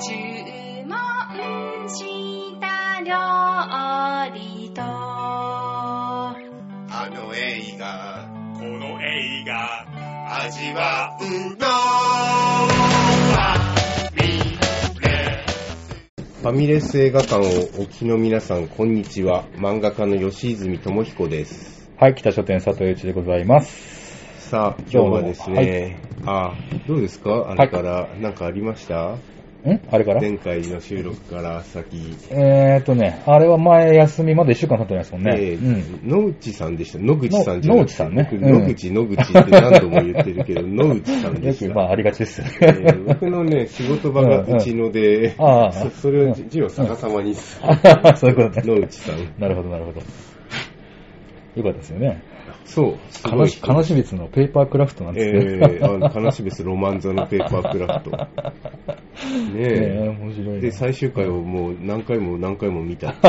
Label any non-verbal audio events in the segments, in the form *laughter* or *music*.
注文した料理とあの映画、この映画味わうのファミレス映画館をお聞きの皆さん、こんにちは。漫画家の吉泉智彦です。はい、北書店佐藤一でございます。さあ、今日はですね、あどうですか？あれから、なんかありました？んあれから？前回の収録から先。えーっとね、あれは前休みまで1週間経ってないですもんね。えーうん。野口さんでした。野口さんじゃなくて野口さんね僕うん野口、野口って何度も言ってるけど、*laughs* 野口さんでよく、した。まあ、ありがちですよえーね。僕のね、仕事場がうちので、*laughs* ああそそれを字を逆さまにする。そういうことね。野内さん。なるほど、なるほど。よかったですよね。そう、悲し、悲し別のペーパークラフトなんですえね。ー、あの、悲し別ロマンザのペーパークラフト。ね *laughs* ねえ、え。面白いなで、最終回をもう何回も何回も見た。*laughs*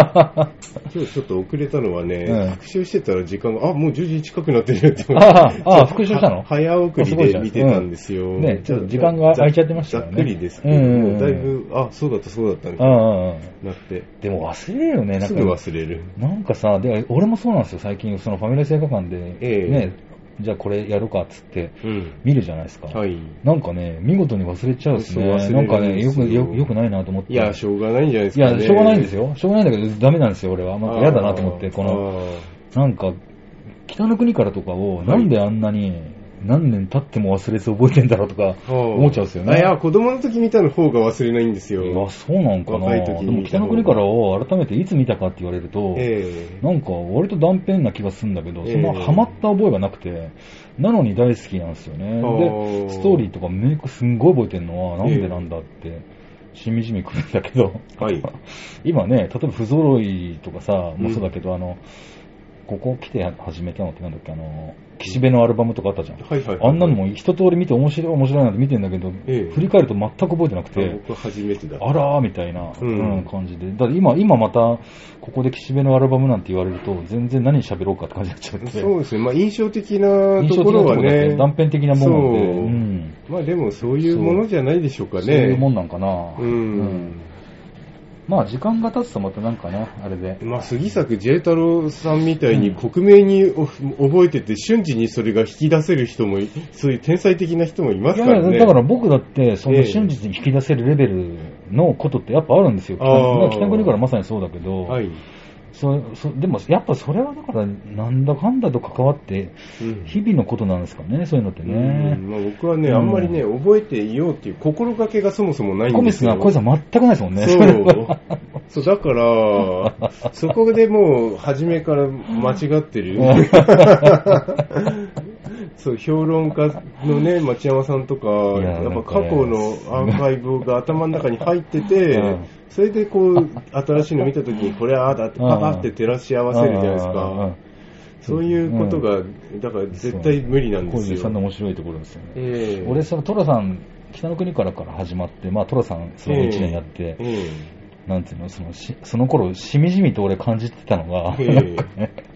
今日ちょっと遅れたのはね、うん復習してたら時間が、あ、もう10時近くなってるって思ああ復習したの？は早送りで見てたんですよ。うんねちょっと時間が空いちゃってましたよねざっくりですけど、うんうんうんもうだいぶ、あ、そうだったそうだったみたういにんうんうん。なって、でも忘れるよね、なんすか。ぐ忘れる。なんかさ、で俺もそうなんですよ、最近、そのファミレス映画館で、ええね、じゃあこれやるかっつって、うん。見るじゃないですか。はい。なんかね、見事に忘れちゃうんですね。そう忘れるなんかね、よく、んですよよよくないなと思って。いや、しょうがないんじゃないですいや、かね。しょうがないんですよ。しょうがないんだけど、ダメなんですよ、俺は。なんか嫌だなと思って、この、あなんか、北の国からとかを、いなんであんなに、何年経っても忘れず覚えてんだろうとか、ー思っちゃうんですよね。あいや、子供の時見たの方が忘れないんですよ。あ、そうなんかな。でも北の国からを改めていつ見たかって言われると、ええ。なんか割と断片な気がするんだけど、そんなええハマった覚えがなくて、なのに大好きなんですよね。で、ストーリーとかメイクすんごい覚えてるのはなんでなんだって、しみじみくるんだけど、はい。*laughs* 今ね、例えば不揃いとかさ、もそうだけど、あの、ここ来て始めたのってなんだっけ、あの、岸辺のアルバムとかあったじゃん。はいはいはいあんなのも一通り見て面白い面白いなって見てんだけど、ええ振り返ると全く覚えてなくあて、僕初めてだ。あらーみたいな、ううんん感じで。だって今、今また、ここで岸辺のアルバムなんて言われると、全然何喋ろうかって感じになっちゃって。そうですね。まあ印象的な印象的ところはなろだってね。断片的なもので、そううん。まあでもそういうものじゃないでしょうかね。そういうもんなんかな。うんまあ、時間が経つとまたなんかね、あれで。まあ、杉作 J 太郎さんみたいにうん克明にお覚えてて瞬時にそれが引き出せる人もい、そういう天才的な人もいまいやいや、すからね。だから僕だって、そええの瞬時に引き出せるレベルのことってやっぱあるんですよ。北国からまさにそうだけど、はい。そそでもやっぱそれはだから、なんだかんだと関わって、うん日々のことなんですかね、そういうのってね。うんまあ、僕はね、うんあんまりね、覚えていようっていう心がけがそもそもないコミスが、んですよ。こいつは全くないですもんね。そう。*laughs* そう、だから、そこでもう、初めから間違ってる。*laughs* *laughs* そう、評論家のね、町山さんとか、いややっぱ過去のアーカイブが頭の中に入ってて、*laughs* うん。それでこう、新しいの見たときに、これはああだって、パパって照らし合わせるじゃないですか。そういうことが、だから絶対無理なんで小泉すよ。さんの面白いところですよね。ええ。俺、そのトラさん、北の国からから始まって、まあトラさんその1年やって、えなんていうの、そのしその頃、しみじみと俺感じてたのが、ええ。え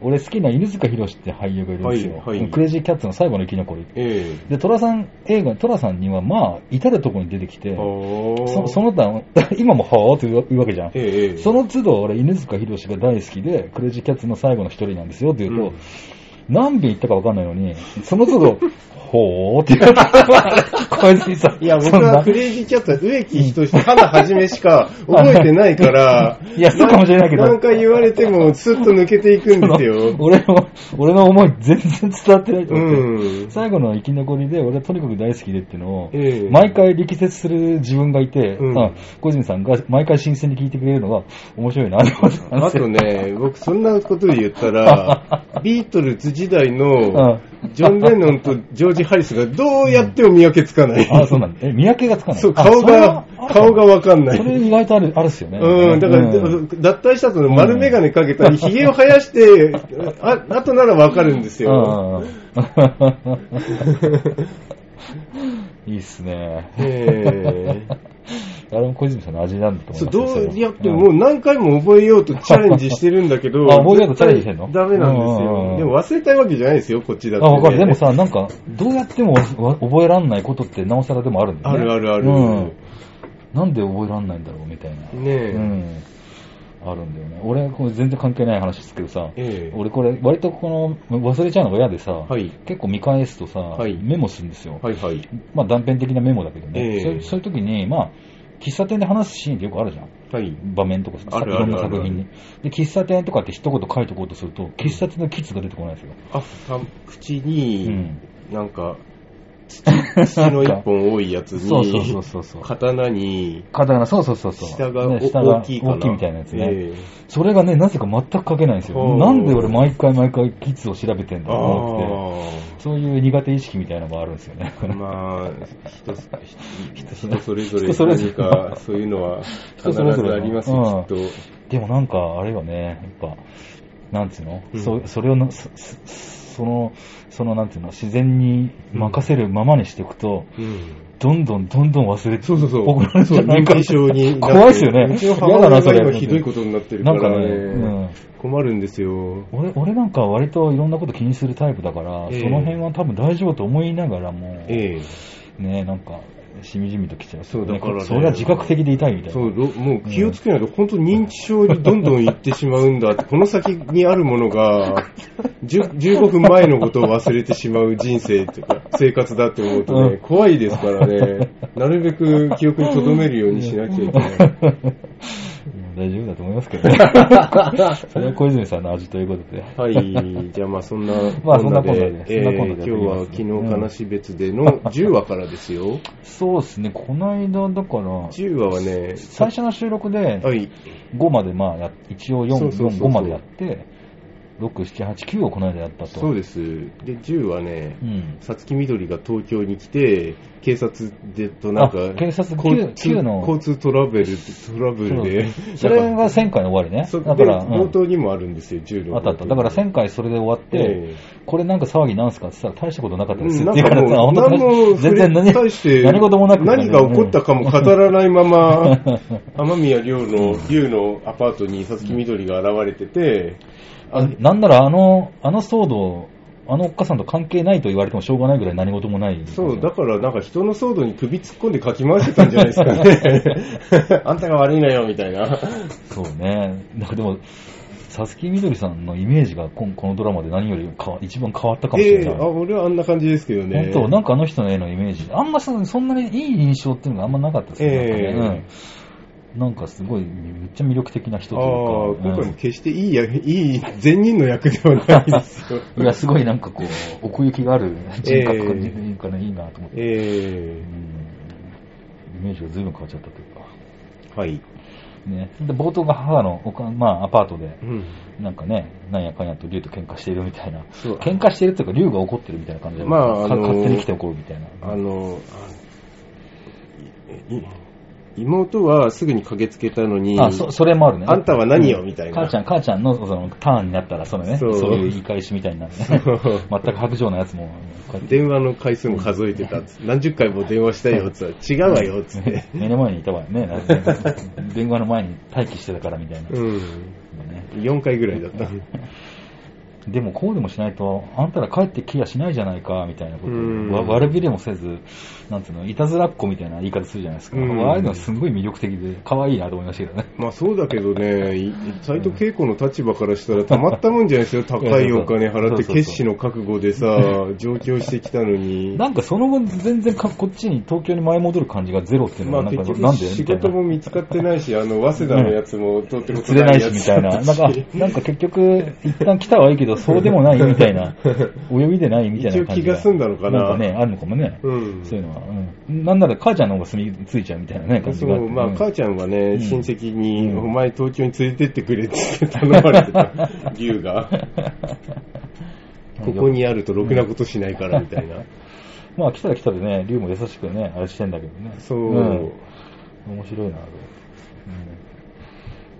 俺好きな犬塚弘って俳優がいるんですよ。はいはいクレイジーキャッツの最後の生き残り。ええで、トラさん、映画、トラさんにはまあ、至るところに出てきて、えそその他、*laughs* 今もはぁって言うわけじゃん。ええええその都度俺、犬塚弘が大好きで、クレイジーキャッツの最後の一人なんですよって言うと、うん何遍言ったか分かんないのに、その都度、*laughs* ほーって言った。小泉さん。いや、僕はクレイジーキャットは植木仁と花はじめしか *laughs* 覚えてないから、*laughs* いやそうかもしれないけど何回言われてもスッと抜けていくんですよ。俺の、俺の思い全然伝わってないと思って。うん。最後の生き残りで、俺はとにかく大好きでっていうのを、ええ毎回力説する自分がいて、うんあ小泉さんが毎回新鮮に聞いてくれるのが面白いなあとね、僕そんなことで言ったら、ビートルズ時代のジョン・レノンとジョージ・ハリスがどうやっても見分けつかない。あ、そうなんだ。え、見分けがつかない。そう、あ顔が顔がわかんない。それ意外とある、あるっすよね。うん、だから、うん脱退した後の丸眼鏡かけたり、髭を生やして、あ、あとならわかるんですよ。*laughs* いいっすね。えあれも小泉さんの味なんだとそう思いますよどうやってももう何回も覚えようとチャレンジしてるんだけど、*laughs* あ覚えようとチャレンジしてんのダメなんですよ。んでも忘れたいわけじゃないですよ、こっちだって、あ、わかる。でもさ、なんか、どうやってもわ覚えらんないことってなおさらでもあるんだよね。あるあるある。うん。なんで覚えらんないんだろうみたいな。ねえうん。あるんだよね。俺、これ全然関係ない話ですけどさ、ええ俺これ、割とこの、忘れちゃうのが嫌でさ、はい結構見返すとさ、はいメモするんですよ。はいはい。まあ断片的なメモだけどね、ええそうそういう時に、まあ、喫茶店で話すシーンってよくあるじゃん。はい。場面とかさ、あるあるいろんな作品に。で、喫茶店とかって一言書いとこうとすると、喫茶店のキツが出てこないですよ。あ、た口うにん、なんか、土土の一本多いやつに、*laughs* そうそうそうそうそう。刀に、刀、そうそうそうそう。下がおね下が大きいかな。大きいみたいなやつね。えそれがね、なぜか全く書けないんですよ。なんで俺毎回毎回キツを調べてんえだろうと思って。あそういう苦手意識みたいなのがあるんですよね。あ、まあ、人そ人それぞれ人それぞれ何か、そういうのは必ず人それぞれありますうんよ、きっと。でもなんか、あれよね、やっぱ、なんつうの、うんそそれをのそ、そその、その、なんていうの、自然に任せるままにしていくと、うんどんどんどんどん忘れて、そうそうそう。怒られるんじゃう認知症に。*laughs* 怖いっすよね嫌だなそれ今ひどいことになってるかなんかね、らね。うん。困るんですよ。俺俺なんか割といろんなこと気にするタイプだから、ええその辺は多分大丈夫と思いながらも、ええ。ね、なんか、しみじみときちゃう。そうだからねそれは自覚的で痛いみたいな。そう、ろもう気をつけないと、本当認知症にどんどん行ってしまうんだって、この先にあるものが、10 15分前のことを忘れてしまう人生というか、生活だって思うとね、うん怖いですからね、なるべく記憶に留めるようにしなきゃいけない。*laughs* うん大丈夫だと思いますけどね。*laughs* それは小泉さんの味ということで。はい、じゃあまあそんな *laughs* まあそんなこんなでえーそんなこんなで今日は昨日悲し別での10話からですよ。*laughs* そうですね、この間だから、10話はね、最初の収録ではい、5までまあや、一応4、そうそうそうそう。4 5までやって、6、7、8、9をこの間やったと。そうです。で、10はね、さつきみどりが東京に来て、警察でとなんか、警察交通 Q の交通トラベル、トラブルで、それが10回の終わりね。だから、冒頭にもあるんですよ、10の。あったあった。だから1000回それで終わって、えこれなんか騒ぎなんすかって言ったら大したことなかったですうんって言われたら、なんかもう、本当何も全然何対して、何事もなく、何が起こったかも語らないまま、雨宮亮の、龍のアパートにさつきみどりが現れてて、あなんならあの、あの騒動、あのおっかさんと関係ないと言われてもしょうがないぐらい何事もない。そう、だからなんか人の騒動に首突っ込んでかき回してたんじゃないですかね。*laughs* あんたが悪いのよ、みたいな。そうね。なんかでも、さつきみどりさんのイメージがこのドラマで何よりか一番変わったかもしれない。ええあ、俺はあんな感じですけどね。本当、なんかあの人の絵のイメージ、あんまそそんなにいい印象っていうのがあんまなかったですね。ええなんかねうん。なんかすごい、めっちゃ魅力的な人というか。今回も決していいや、いい、善人の役ではないですよ。う *laughs* んいや、すごいなんかこう、奥行きがある人格感じていいかね、いいなと思って。えうんイメージが随分変わっちゃったというか。えはい。ね。で、冒頭が母のおか、まあ、アパートで、うん。なんかね、なんやかんやと竜と喧嘩しているみたいな。喧嘩してるっていうか、竜が怒ってるみたいな感じで、まあかあのー勝手に来て怒るみたいな。あの、あいい妹はすぐに駆けつけたのに、あ、そ、それもあるね。あんたは何よ？みたいな母ちゃん、母ちゃんのそのターンになったら、そのね、そそうういう言い返しみたいになるね。全く白状なやつも、電話の回数も数えてた何十回も電話したよっつ違うわよっつって。目の前にいたわよね。*laughs* 電話の前に待機してたからみたいな。うん。ね4回ぐらいだった。*laughs* でもこうでもしないと、あんたら帰ってきやしないじゃないか、みたいなことうんを、わ悪びれもせず、なんつうの、いたずらっ子みたいな言い方するじゃないですか。うんああいうのはすごい魅力的で、可愛いなと思いましたけどね。まあそうだけどね、い斎藤恵子の立場からしたらたまったもんじゃないですよ。*laughs* 高いお金払って決死の覚悟でさ、*laughs* 上京してきたのに。なんかその後全然かこっちに東京に前戻る感じがゼロっていうのは、なんかまあ結なんで局仕。事も見つかってないし、あの、早稲田のやつも取ってこと釣れないしやつみたいな。なんか、なんか結局、一旦来たはいいけど、そうでもないみたいな。*laughs* 泳ぎでないみたいな感じ一応気が済んだのかななんかね、あるのかもね。うん。そういうのは。うん。なんなら母ちゃんの方が住み着いちゃうみたいなね、感じが。そう、まあ、うん母ちゃんはね、うん親戚に、うんお前東京に連れてってくれって頼まれてた、龍が。*laughs* ここにあるとろくなことしないから、みたいな。*laughs* まあ来たら来たでね、龍も優しくね、あれしてんだけどね。そう。ん面白いな、あれ。うん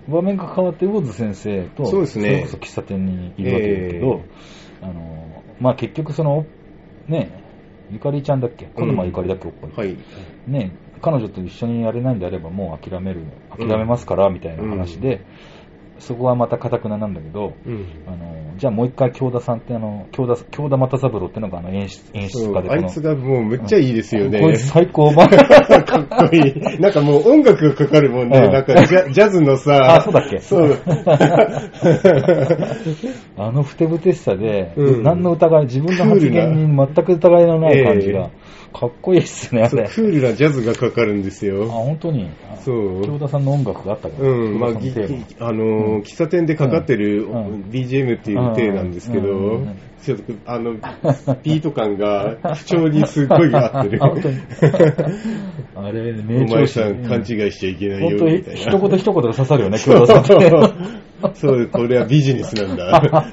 場面が変わって、魚津先生と、そうですね。れこそ喫茶店にいるわけだけど、あの、まあ結局その、ね、ゆかりちゃんだっけ？小沼ゆかりだっけ、おっぱい。はい。ね、彼女と一緒にやれないんであればもう諦める、諦めますから、みたいな話で、そこはまた堅くななんだけど、うん。あの、じゃあもう一回京田さんってあの、京田、京田又三郎ってのがあの演出、演出家でこの。あいつがもうめっちゃいいですよね。こいつ最高。ま *laughs* あかっこいい。なんかもう音楽がかかるもんね。うんなんかジャジャズのさ。あそうだっけ？そう。*laughs* あのふてぶてしさで、うん何の疑い、自分の発言に全く疑いのない感じが、かっこいいっすね、あれ。そうクールなジャズがかかるんですあ、よ。本当に？あそう京田さんの音楽があったから。うん、まあ、ぎ京田さんのテーマぎあのー喫茶店でかかってるうん BGM っていう体なんですけどうんうんうん、ちょっと、あの、ビート感が不調にすっごい合ってる。*laughs* あ本当に *laughs* あれ、名お前調子さん勘違いしちゃいけないよ、本当にみたいな。一言一言が刺さるよね、*laughs* 京田さんって。そう、これはビジネスなんだ。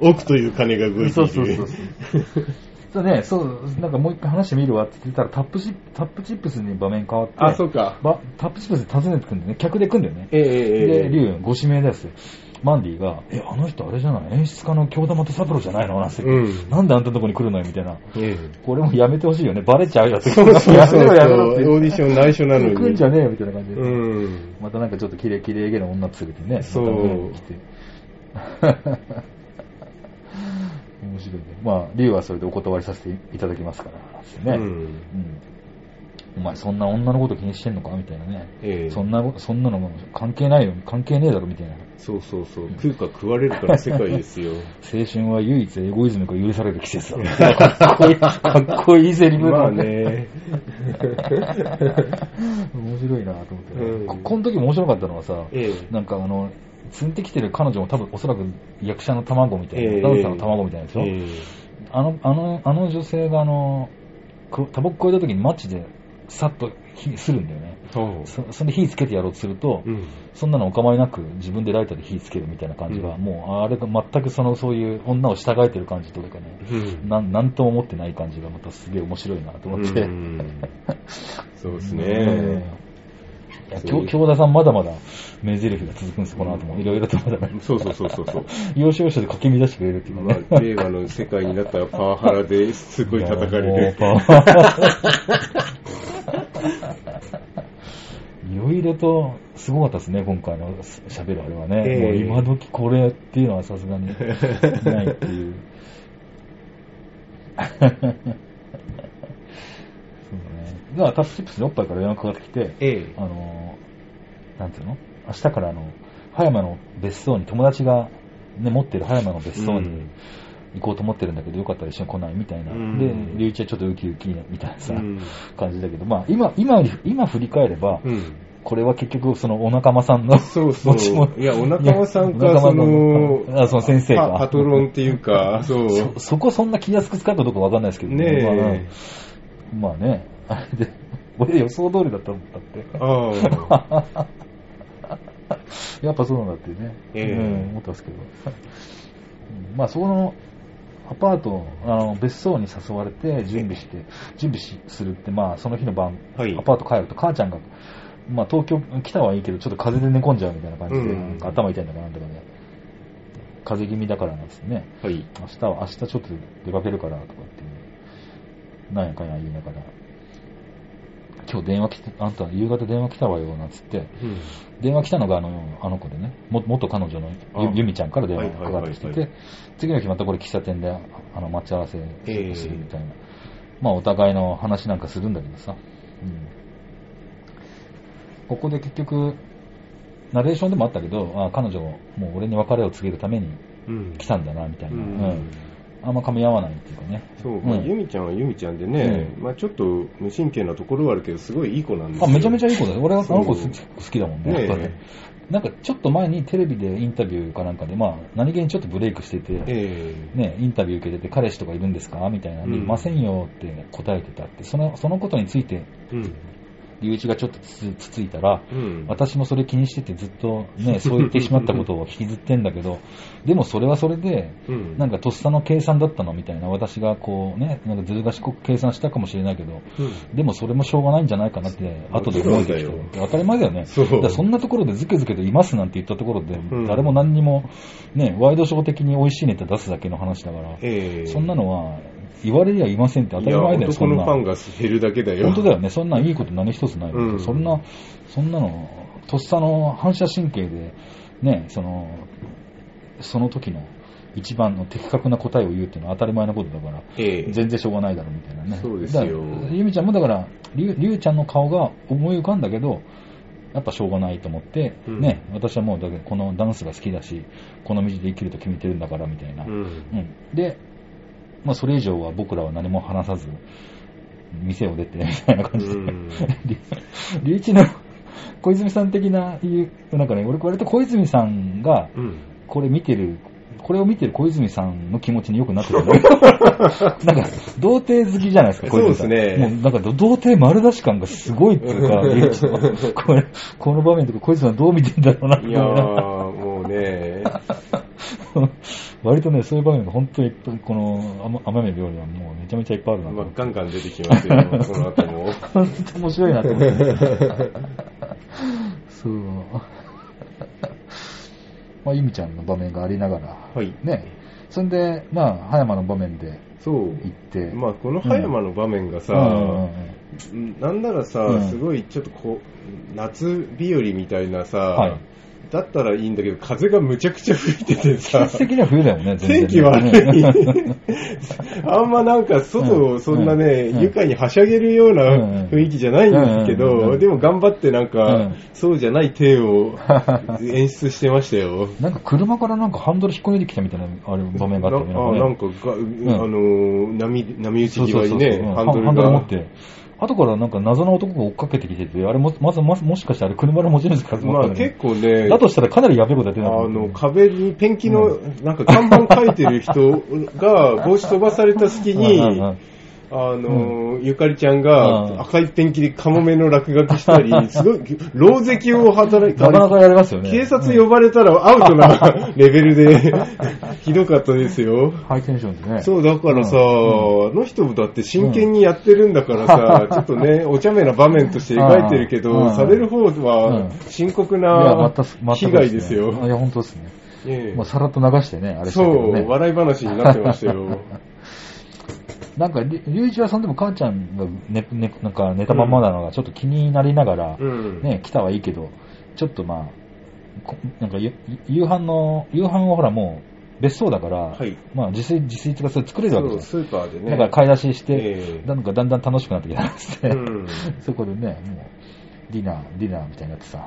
億という金が動いている。そうそうそうそう。そうね、そう、なんかもう一回話してみるわって言ってたら、タップチップ、タップチップスに場面変わって、あ、そうか。ばタップチップスで訪ねてくんだよね。客で来んだよね。えええええで、えリュウ、ご指名です。マンディが、え、あの人あれじゃない？演出家の京田又三郎じゃないの？なんて、うんなんであんたのとこに来るのよみたいな。ええこれもやめてほしいよね。バレちゃうよって。そうそうそうやそう。めろやめろって。オーディション内緒なのに。来んじゃねえよみたいな感じで。うん。またなんかちょっと綺麗綺麗げな女連れてね。そう。面白いね。まあ、はそれでお断りさせていただきますから、つってね。うんうんお前そんな女のこと気にしてんのかみたいなね。ええそんな、そんなの関係ないよ。関係ねえだろみたいな。そうそうそう。食うか食われるかの世界ですよ。*laughs* 青春は唯一エゴイズムが許される季節だ。*laughs* かっこいい、かっこいいセリフだまあ。ね。*laughs* 面白いなと思ってね、うんこ。この時も面白かったのはさ、ええなんかあの、積んできてる彼女も多分おそらく役者の卵みたいな、ええダンサーの卵みたいなでしょ、えあの、あの、あの女性があの、くタバコ超えた時にマッチでさっと火するんだよね。えそう。そそれで火つけてやろうとすると、うん。そんなのお構いなく自分でライターで火つけるみたいな感じが、うんもうあれが全くそのそういう女を従えてる感じというかね、うんなんなんとも思ってない感じがまたすげえ面白いなと思って。うんそうですうんね。*laughs* いや京京田さんまだまだ名台詞が続くんです、この後も。いろいろとまだね。そうそうそうそうそう。要所要所でかき乱してくれるっていうのまね。*laughs* あ、令和の世界になったらパワハラですごい叩かれる。もうパワいろいろとすごかったですね、今回の喋るあれはね。ええもう今時これっていうのはさすがにないっていう。*laughs* そうだね。だからタップチップスにおっぱいから電話かかってきて、ええあのー、なんていうの？明日からあの、葉山の別荘に友達が、ね、持ってる葉山の別荘にうん行こうと思ってるんだけど、よかったら一緒に来ないみたいな。うんで、龍一はちょっとウキウキみたいなさ、うん感じだけど、まあ今、今今振り返れば、うん。これは結局そのお仲間さんの、そうそう持ち物。いや、お仲間さんか、そ間のの、あその先生かパパトロンっていうか、そう。そ、そこそんな気安く使ったとこわかんないですけどねまあ、まあね、あれで、俺予想通りだったもんだって。*laughs* やっぱそうなんだってね、ええうん、思ったんですけど。うんまあ、そこのアパート、あの別荘に誘われて準備して、準備しするって、まあ、その日の晩、はいアパート帰ると、母ちゃんが、まあ、東京来たはいいけど、ちょっと風邪で寝込んじゃうみたいな感じで、うん頭痛いんだかなんだかね、風邪気味だからなんですね。はい。明日は、明日ちょっと出かけるから、とかって、なんやかんや言いながら、今日電話来て、あんた夕方電話来たわよ、なんつって、うん。電話来たのがあのあの子でね、も元彼女のあ。ゆゆみちゃんから電話がかかってきてはい。はいて、次の日またこれ喫茶店でああの待ち合わせええ。するみたいな。まあお互いの話なんかするんだけどさ。うん。ここで結局、ナレーションでもあったけど、あ彼女もう俺に別れを告げるためにうん。来たんだな、みたいうな。ん。うんあんま噛み合わないっていうかね。そう、まあ、うんユミちゃんはユミちゃんでね、うまあちょっと無神経なところはあるけど、すごいいい子なんですよ。あ、めちゃめちゃいい子だよ。俺はあそうの子好き好きだもんね。ねなんかちょっと前にテレビでインタビューかなんかで、まあ何気にちょっとブレイクしてて、ええね、インタビュー受けてて、彼氏とかいるんですかみたいなうんいませんよって答えてたって、そのそのことについて、うん。龍一がちょっとつつついたら、うん。私もそれ気にしててずっとね、*laughs* そう言ってしまったことを引きずってんだけど、でもそれはそれで、うん。なんかとっさの計算だったのみたいな、私がこうね、なんかずる賢く計算したかもしれないけど、うんでもそれもしょうがないんじゃないかなって、後で思えてきもちろんだた。当たり前だよね。そうだそんなところでズケズケといますなんて言ったところで、ん誰も何にも、ね、ワイドショー的に美味しいネタ出すだけの話だから、ええそんなのは言われりゃいませんって当たり前だよ、そんな。のファンが減るだけだよ。本当だよね。そんないいこと何一つない、うんそんな、そんなの、とっさの反射神経で、ね、その、その時の一番の的確な答えを言うっていうのは当たり前のことだから、ええ全然しょうがないだろうみたいなね。そうですよゆみちゃんもだから、りゅうりゅうちゃんの顔が思い浮かんだけど、やっぱしょうがないと思って、うんね、私はもうだけどこのダンスが好きだし、この道で生きると決めてるんだからみたいな。うん。うんで、まあ、それ以上は僕らは何も話さず、店を出て、みたいな感じで。うんりゅういちの小泉さん的ななんかね、俺割と小泉さんが、うん。これ見てる、これを見てる小泉さんの気持ちによくなってる。*laughs* なんか、童貞好きじゃないですか、小泉さん。そうですねもうなんか、童貞丸出し感がすごいっていうか、*laughs* これ、この場面とか小泉さんどう見てんだろうないながらー、もうね、割とね、そういう場面が本当にいっぱい、この甘甘め料理はもうめちゃめちゃいっぱいあるなとまあ。ガンガン出てきますよ、この後も。本当面白いなと思って。そう。まあ、ゆみちゃんの場面がありながら、はい。ね。そんで、まあ、葉山の場面でそう。行って、まあ、この葉山の場面がさ、うんなんならさ、うんすごいちょっとこう、夏日和みたいなさ、はいだったらいいんだけど、風がむちゃくちゃ吹いててさ季、節的には冬だよね、全然ね。天気悪うんい。*laughs* あんまなんか外をそんなね、うん愉快にはしゃげるような雰囲気じゃないんですけど、でも頑張ってなんうかん、そうじゃない体を *laughs* 演出してましたよ。なんか車からなんかハンドル引っこ抜いてきたみたいなあれ場面があったよね。なあなんかが、あのー、波、波打ち際にね、うんハンドルハンドル持がっ。て。後からなんか謎の男が追っかけてきてて、あれも、まず、まずもしかしてあれ車の持ち主かと思まあったんだけ結構ねど、だ、としたらかなりやべえことやってあの、壁にペンキの、なんか看板書いてる人が帽子飛ばされた隙に、うんうんうんあの、ゆかりちゃんうんが赤いペンキでカモメの落書きしたり、*laughs* すごい、狼藉を働いなかなかやりますよね。警察呼ばれたらアウトな *laughs* レベルで、*laughs* ひどかったですよ。ハイテンションでね。そう、だからさ、うんあの人だって真剣にやってるんだからさ、ちょっとね、お茶目な場面として描いてるけうんど、される方うんは深刻な被害ですよ。いや、本当ですね。ええもうさらっと流してね、あれしたそう。笑い話になってましたよ。なんか、りゅういちはそんでも母ちゃんが寝、ね、なんか寝たまんまなのがちょっと気になりながら、うん。ね、来たはいいけど、ちょっとまあ、こなんかゆ夕飯の、夕飯はほらもう別荘だから、はいまあ自炊、自炊とかそれ作れるわけそう、ですよ。スーパーでね。だから買い出しして、ええなんかだんだん楽しくなってきたんですって、うん *laughs* そこでね、もう、ディナー、ディナーみたいになってさ、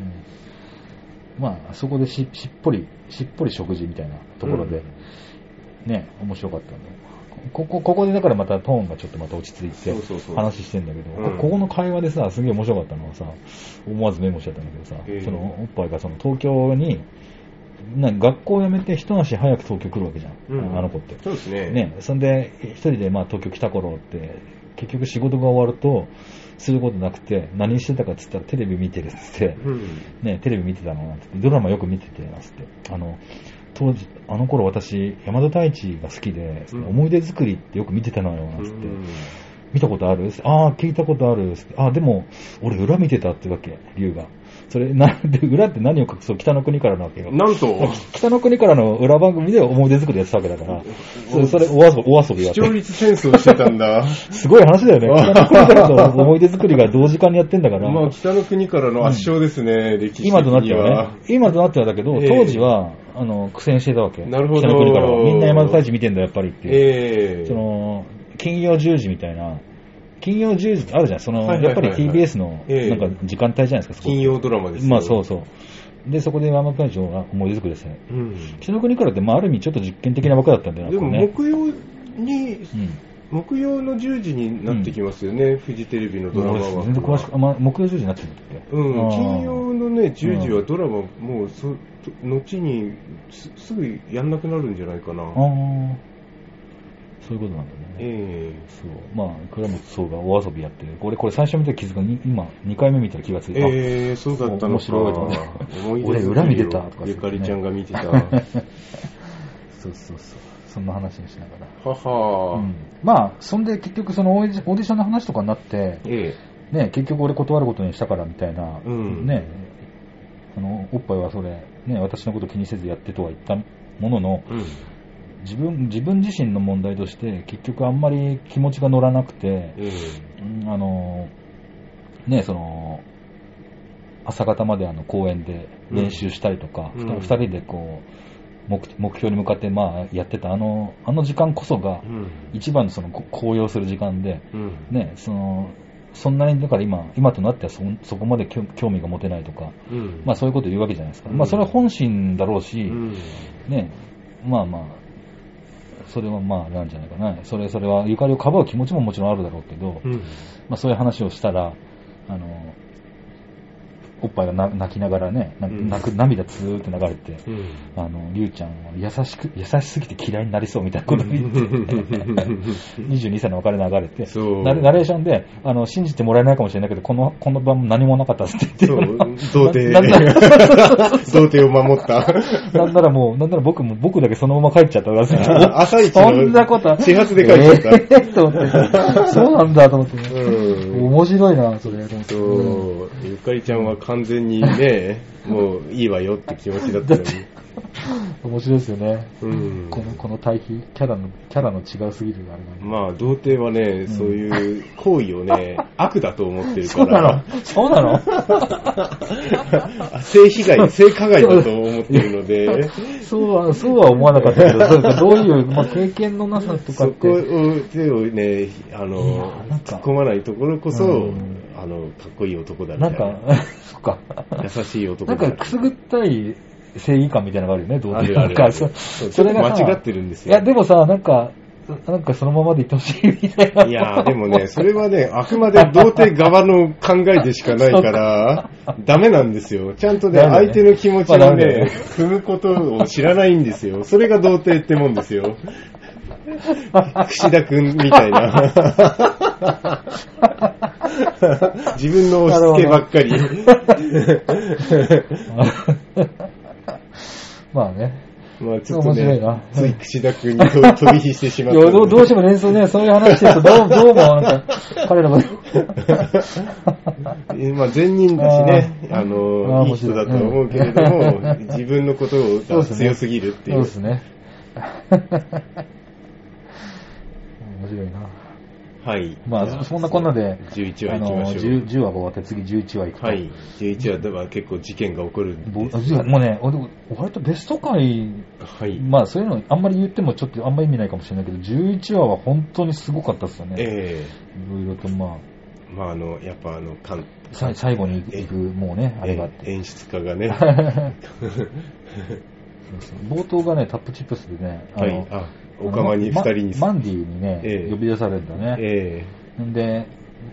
うん、まあ、そこでししっぽり、しっぽり食事みたいなところで、ね、面白かったんで。ここ、ここでだからまたトーンがちょっとまた落ち着いて話してんだけど、うん。こここの会話でさ、すげえ面白かったのはさ、思わずメモしちゃったんだけどさ、ええ。そのおっぱいがその東京に、な学校を辞めて一足早く東京来るわけじゃん、うん。あの子って。そうですね。ね、そんで、一人でまあ東京来た頃って、結局仕事が終わると、することなくて、何してたかっつったらテレビ見てるっつって、うん。ね、テレビ見てたのなんて、ドラマよく見てて、なんつって、あの、当時、あの頃私、山田太一が好きで、うん。思い出作りってよく見てたのよ、なんつって、うん。見たことある？ああ、聞いたことあるああ、でも、俺裏見てたってわけ、龍が。それ、なんで、裏って何を隠そう？北の国からなわけよ。なんと、*laughs* 北の国からの裏番組で思い出作りやってたわけだから、それ、それお遊び、お遊びやって視聴。率戦争してたんだ。*laughs* すごい話だよね。北の国からの思い出作りが同時間にやってんだから。まあ、北の国からの圧勝ですね、歴史的に今となってははね。。今となってはだけど、ええ当時は、あの、苦戦してたわけ。なるほど北の国からは。みんな山田太一見てんだ、やっぱりっていう。ええその、金曜10時みたいな、金曜10時あるじゃん。その、はいはいはいはいやっぱり TBS の、ええなんか時間帯じゃないですか、そこ金曜ドラマですよまあそうそう。で、そこで山田太一が思い出作りですね。うん。北の国からって、まあある意味ちょっと実験的な枠だったんだよな、でも。木曜に、うん。木曜の10時になってきますよね、フジテレビのドラマは。俺全然詳しく、あ、まあ、木曜10時になってるんだっけうん、金曜のね、10時はドラマ、もうそ、後にすすぐやんなくなるんじゃないかな。ああ。そういうことなんだね。えそう。まあ、倉本壮がお遊びやってる。俺これ最初見た気づくに今、2回目見たら気がついた。えええそうだったの面白いとか思って。思い出俺裏見てたとかゆかりちゃんが見てた。は *laughs* そうそうそう。そんな話にしながら。は、うん、まあ、そんで結局そのオーディオーディションの話とかになって、えね、結局俺断ることにしたからみたいな、うんね、あの、おっぱいはそれ、ね、私のこと気にせずやってとは言ったものの、えうん。自分、自分自身の問題として、結局あんまり気持ちが乗らなくて、えうんあの、ね、その、朝方まであの公園で練習したりとか、うん二人でこう目、目標に向かってまあやってたあの、あの時間こそがうん。一番のそのこ高揚する時間で、うん。ね、その、そんなに、だから今、今となってはそそこまで興興味が持てないとか、うん。まあそういうこと言うわけじゃないですか。うんまあそれは本心だろうし、うん。ね、まあまあ、それはまあなんじゃないかな。それ、それはゆかりをかばう気持ちももちろんあるだろうけど、うん。まあそういう話をしたら、あの、おっぱいがな泣きながらね、泣く涙つーって流れて、うん。あの、りゅうちゃんは優しく、優しすぎて嫌いになりそうみたいなことを言って、*laughs* 22歳の別れ流れて、ナレーションで、あの、信じてもらえないかもしれないけど、この、この晩も何もなかったっって言ってそう、童貞。*laughs* 童貞を守った。なんならもう、なんなら僕も、僕だけそのまま帰っちゃったら *laughs* 朝一そんなのことは始発で帰っちゃった。えーと思って。そうなんだと思って。うん。面白いな、それ。そう、ゆかりちゃんは完全にね、*laughs* もういいわよって気持ちだったのに。面白いですよね。うん。この、この対比、キャラの、キャラの違うすぎるあれが。まあ、童貞はね、んそういう行為をね、*laughs* 悪だと思ってるかそうなの？ら、そうなの？*laughs* 性被害、性加害だと思ってるので、そうは、そうは思わなかったけど、そうかどういう、まあ、経験のなさとかそこって。を、手をね、あいのやなん、か突っ込まないところこそうん、あの、かっこいい男だみたいなんかな。*laughs* そっか。優しい男だなんか、くすぐったい正義感みたいなのがあるよね、どうあるあるなんか、それが間違ってるんですよいや、でもさ、なんか、なんかそのままでいってほしいみたいな。いやーでもね、それはね、あくまで童貞側の考えでしかないから、ダメなんですよ。ちゃんとね、ね相手の気持ちをね、踏むことを知らないんですよ。それが童貞ってもんですよ。*laughs* 串田くんみたいな。*laughs* *laughs* 自分の押し付けばっかり。*laughs* まあね。まあちょっとねな、つい串田くんにと飛び火してしまったので。どうどうしても連想ね、そういう話してると、どう、どうも、なんか、彼らも。*laughs* えまあ、善人だしね、あの、いい人だと思うけれども、うん自分のことが強すぎるっていう。そうですね。面白いな。はい。まあ、そんなこんなで、11話あの、行きましょう。10, 10話が終わって次11話行くと。はい。11話では結構事件が起こるんぼです。もうね、俺割とベスト回、はい。まあそういうのあんまり言ってもちょっとあんまり意味ないかもしれないけど、11話は本当にすごかったですよね。えいろいろとまあ、えまあ、あの、やっぱあの、かんさ最後に行く、もうね、あれがあって。え演出家がね、*laughs* そうそう冒頭がね、タップチップスでね、あの、はい。あ、お釜に二人に。ママンディにね、ええ呼び出されるんだね。えんで、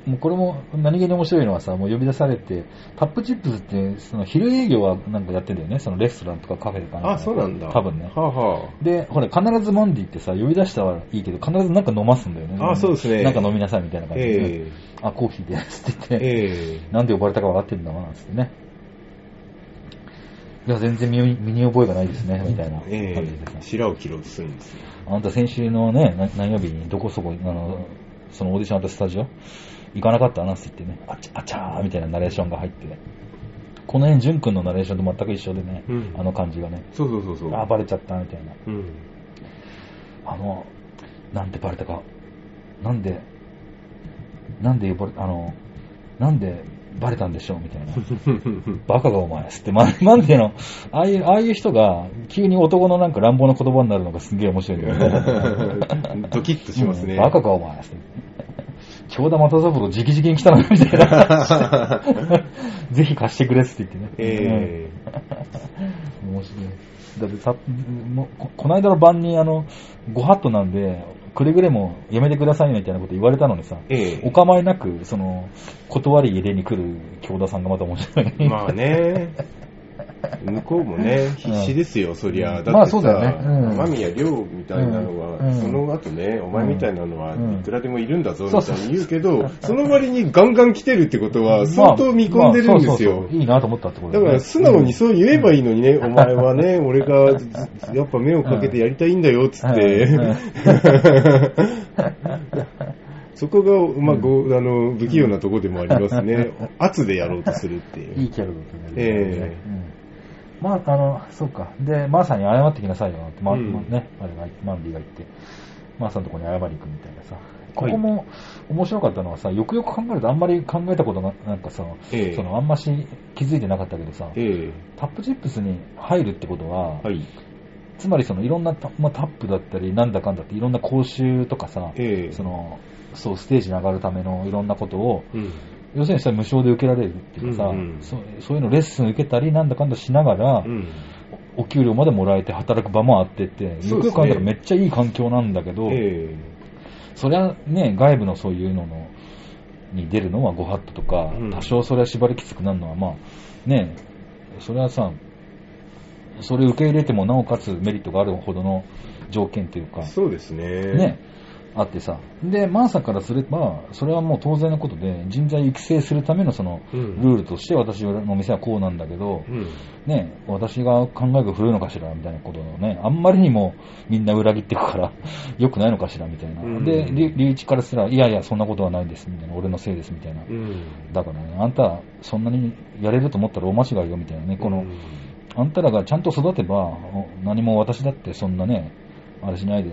もうこれも何気に面白いのはさ、もう呼び出されて、タップチップスって、その昼営業はなんかやってんだよね、そのレストランとかカフェとかえあ、そうなんだ。多分ね。はあ、はで、ほら、必ずマンディってさ、呼び出したはいいけど、必ずなんか飲ますんだよね。あそうですねなんか飲みなさいみたいなあ、感じで、えあ、コーヒーで、つって言えって、えなんで呼ばれたか分かってんだな、つってね。いや、全然身に覚えがないですね、みたいな感じええでさ。え白を切ろうとするんですよ。あなた先週のね、な何曜日にどこそこ、あの、そのオーディションあったスタジオ？行かなかったなって言ってね、あちゃ、あちゃーみたいなナレーションが入って、この辺、ジュン君のナレーションと全く一緒でね、うんあの感じがね、そうそうそうそう。あ、バレちゃったみたいな。うん。あの、なんでバレたか、なんで、なんで呼ばれ、あの、なんでバレたんでしょうみたいな。バカがお前、つって、ま、なんていうの、ああいう、ああいう人が、急に男のなんか乱暴な言葉になるのがすげえ面白いんだよね。ドキッとしますね。うんバカかお前、つって。京田又三郎直々に来たのみたいな。ぜひ貸してくれっつって言ってね。えうん面白い。だってさ、ここの間の晩にあの、ご法度なんで、くれぐれもやめてくださいみたいなこと言われたのにさ、ええお構いなく、その、断り入れに来る京田さんがまた面白い。えまあね。*laughs* 向こうもね、必死ですよ、そりゃ。だってさ、まあそうだよね。うん。間宮亮みたいなのは、うん。その後ね、お前みたいなのはうん。いくらでもいるんだぞ、みたいに言うけど、その割にガンガン来てるってことは、相当見込んでるんですよ。いいなと思ったってことね。だから素直にそう言えばいいのにね、お前はね、俺が *laughs* やっぱ目をかけてやりたいんだよ、つって。*laughs* そこが、まあ、ごあの、不器用なとこでもありますね。*laughs* 圧でやろうとするっていう。いいキャラだったね。ええ。うんまあ、あの、そうか。で、マーさんに謝ってきなさいよって、まうんまね、あれが、マンディが言って。マーさんのところに謝りに行くみたいなさ。ここも面白かったのはさ、よくよく考えるとあんまり考えたことが、なんかさ、ええそのあんまし気づいてなかったけどさ、えタップチップスに入るってことは、えはい。つまりそのいろんなタ,、まあ、タップだったり、なんだかんだっていろんな講習とかさ、ええその、そう、ステージに上がるためのいろんなことを、うん。要するにそれ無償で受けられるっていうかさ、うんうん。そうそういうのレッスン受けたり、なんだかんだしながら、うん。お給料までもらえて働く場もあってって、ね。よく考えたらめっちゃいい環境なんだけど、えそりゃね、外部のそういうののに出るのはご法度とか、うん。多少それは縛りきつくなるのは、まあ、ね、それはさ、それ受け入れてもなおかつメリットがあるほどの条件というかえ、そうですね。ね、あってさ。で、マーサからすれば、それはもう当然のことで、人材育成するためのその、うんルールとして私の店はこうなんだけど、うん。ね、私が考えが古いのかしらみたいなことをね、あんまりにもみんな裏切っていくから、*laughs* 良くないのかしらみたいな。うんで、り隆一からすら、いやいや、そんなことはないです、みたいな。俺のせいです、みたいな。うん。だからね、あんた、そんなにやれると思ったら大間違いよ、みたいなね。この、うんあんたらがちゃんと育てば、お何も私だってそんなね、あれしないで、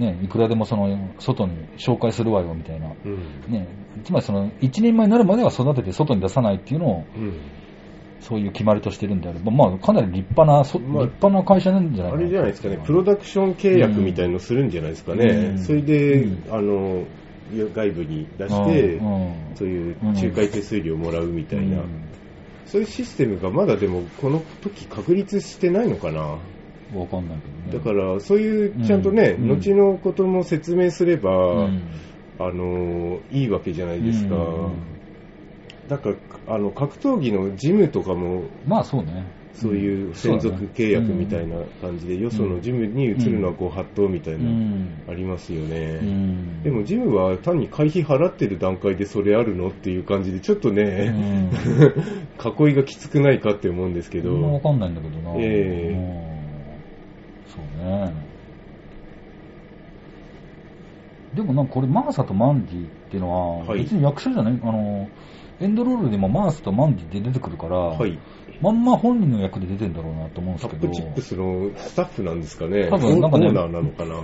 ね、いくらでもその、外に紹介するわよ、みたいな。うん。ね、つまりその、一人前になるまでは育てて外に出さないっていうのを、うん。そういう決まりとしてるんであれば、まあ、かなり立派な、そまあ立派な会社なんじゃないあかな。れじゃないですかね、プロダクション契約みたいのするんじゃないですかね。うんそれで、うんあの、外部に出して、そういう仲介手数料もらうみたいな、うんそういうシステムがまだでもこの時確立してないのかな。わかんないけどね。だから、そういうちゃんとね、うん後のことも説明すれば、うん、あの、いいわけじゃないですか。うんだから、あの、格闘技のジムとかも、まあそうね。そういう専属契約みたいな感じで、よそのジムに移るのはご法度みたいな、うん。ありますよね。うんでもジムは単に会費払ってる段階でそれあるのっていう感じで、ちょっとうね、ん *laughs* 囲いがきつくないかって思うんですけど、わかんないんだけどな。ええね。でもなんかこれ、マーサとマンディっていうのは、はい。別に役者じゃない、あの、エンドロールでもマーサとマンディって出てくるから、はい、まんま本人の役で出てんだろうなと思うんですけど、タップチップスのスタッフなんですかね、多分なんかねオーナーなのかな。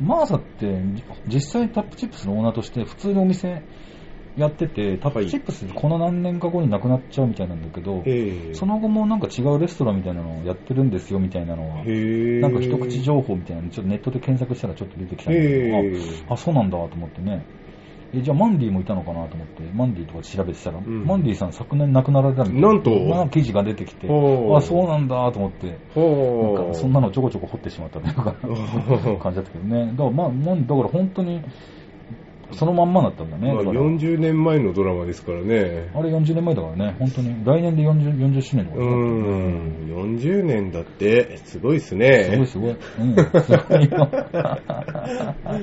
マーサって実際タップチップスのオーナーとして普通のお店やってて、タップチップスこの何年か後になくなっちゃうみたいなんだけど、ええ。その後もなんか違うレストランみたいなのをやってるんですよみたいなのは、なんか一口情報みたいなのちょっとネットで検索したらちょっと出てきたんだけど、ああ、そうなんだと思ってね。え、じゃあマンディもいたのかなと思って、マンディとか調べてたら、ん。マンディさん昨年亡くなられたみたいなんと？まあ記事が出てきて、あ、そうなんだと思って、なんほかそんなのちょこちょこ掘ってしまったというか、*laughs* 感じだったけどね。だからまあ、だから本当に、そのまんまだったんだね。まあ、だから40年前のドラマですからね。あれ40年前だからね、本当に、来年で 40, 40周年とかうだったん、40年だって、すごいですすごいね。すごい。うん、すごいよ。本当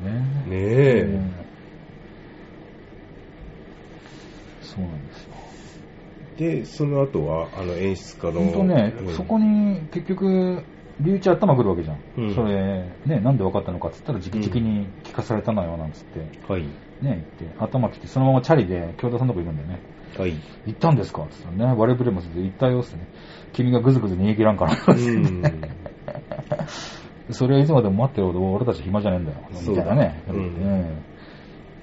にね。ねえうんそうなんですよ。で、その後は、あの、演出家の。本当ね、うんそこに結局、留置頭くるわけじゃん。うんそれ、ね、なんで分かったのかっつったら、直々に聞かされたのよ、なんつって。はい。ね、言って、頭来て、そのままチャリで、京田さんのとこ行くんだよね。はい。行ったんですかっつったらね、我々も行ったよっつってね。君がぐずぐず逃げ切らんから。うん。それはいつまでも待ってるほど俺たち暇じゃねえんだよ。みたいなね。うん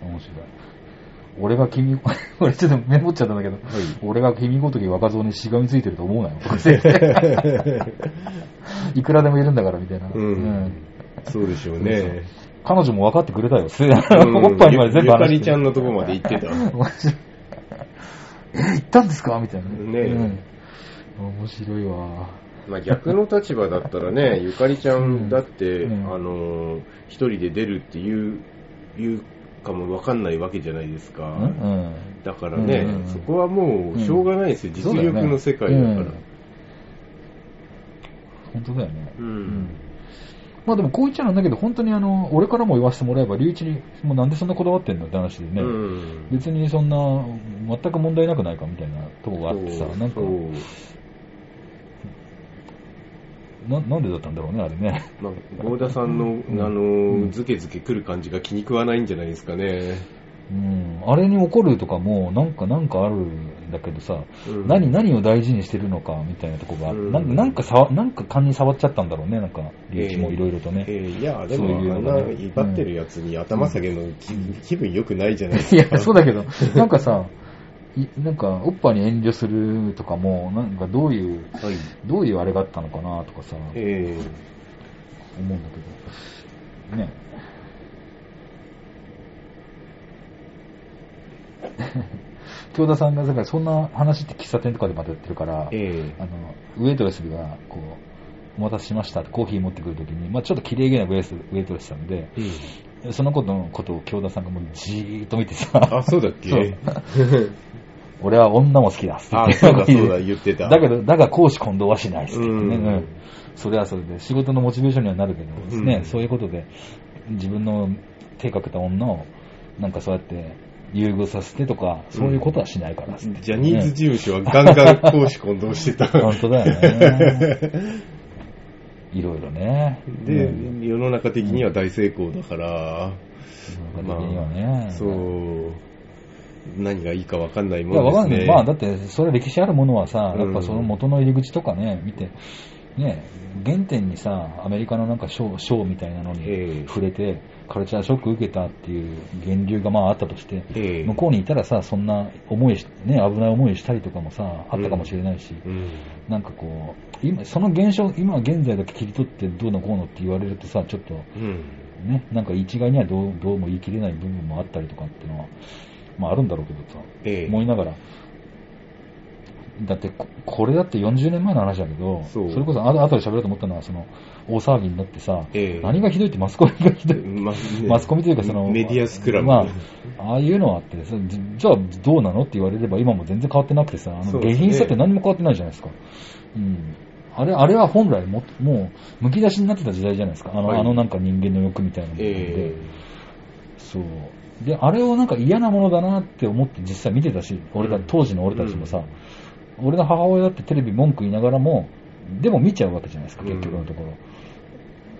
面白い。俺が君、俺ちょっとメモっちゃったんだけど、俺が君ごとき若造にしがみついてると思うなよ。*laughs* いくらでもいるんだから、みたいな。うん。そうでしょうね。彼女も分かってくれたよ。うんおっぱいにまで全部ゆか話してりちゃんのとこまで行ってた。*laughs* え、行ったんですかみたいな。ねうん面白いわ。まあ逆の立場だったらね、ゆかりちゃんだって、うんあの、一人で出るっていう、いうかもわかんないわけじゃないですか。うん。だからね、うん。そこはもうしょうがないですよ。実力の世界だから。うん。本当だよね。うん。まあでもこう言っちゃなんだけど、本当にあの、俺からも言わせてもらえば、隆一に、もうなんでそんなこだわってんのって話でね、うん。別にそんな、全く問題なくないかみたいなとこがあってさ、なんかななんでだったんだろうね、あれね。まあ、ゴーダさんの、んあの、うんズケズケ来る感じが気に食わないんじゃないですかね。うん、あれに怒るとかも、なんか、なんかあるだけどさ、うん何、何を大事にしてるのかみたいなとこが、うんなんか、なんかさ、なんか勘に触っちゃったんだろうね、なんか、リュウキもいろいろとね。えーいや、でそうも、あんな威張ってるやつに頭下げるの気気分良くないじゃないですいか。や、そうだけど、*laughs* なんかさ、いなんか、おっぱに遠慮するとかも、なんかどういう、はい。どういうあれがあったのかなとかさ、え思うんだけど、ね。*laughs* 京田さんが、だからそんな話って喫茶店とかでまたやってるからー、、え。あの、ウェイトレスが、こう、お待たせしましたってコーヒー持ってくるときに、まあちょっと綺麗げなウェイトレスなんで、ーうんそのことのことを京田さんがもうじーっと見てさ、あ、そうだっけ？*laughs* 俺は女も好きだっつって。あ、そうだそうだ、言ってた。だけど、だが公私混同はしないっつって。ね、うん。うん。それはそれで。仕事のモチベーションにはなるけどですね、うん。そういうことで自分の手かけた女をなんかそうやって優遇させてとか、そういうことはしないからっつって。ジャニーズ事務所はガンガン公私混同してた。本当だよね。*laughs* いろいろね。で、うん。世の中的には大成功だから、世の中的にはね。そう、何がいいか分かんないもんですね。まあ、だって、それ歴史あるものはさ、うんやっぱその元の入り口とかね、見て、ね、原点にさ、アメリカのなんかショー、ショーみたいなのにええ触れて、カルチャーショック受けたっていう源流がまああったとして、ええ向こうにいたらさ、そんな思いし、ね、危ない思いしたりとかもさ、あったかもしれないし、うん。なんかこう、今、その現象、今現在だけ切り取ってどうのこうのって言われるとさ、ちょっと、うん。ね、なんか一概にはどうどうも言い切れない部分もあったりとかっていうのは、まああるんだろうけどさ、ええ思いながら、だってこ、これだって40年前の話だけど、そうれこそあ後で喋ろうと思ったのは、その、大騒ぎになってさ、ええ何がひどいってマスコミがひどい。まねマスコミというかその、メディアスクラブ。まあ、ああいうのはあってそじじゃあどうなのって言われれば今も全然変わってなくてさ、あの下品さって何も変わってないじゃないですか。うん。あれ、あれは本来も、もう、むき出しになってた時代じゃないですか。あの、はいあのなんか人間の欲みたいなもので。えそう。で、あれをなんか嫌なものだなって思って実際見てたし、俺たうん。当時の俺たちもさ、俺の母親だってテレビ文句言いながらも、でも見ちゃうわけじゃないですか、結局のところ。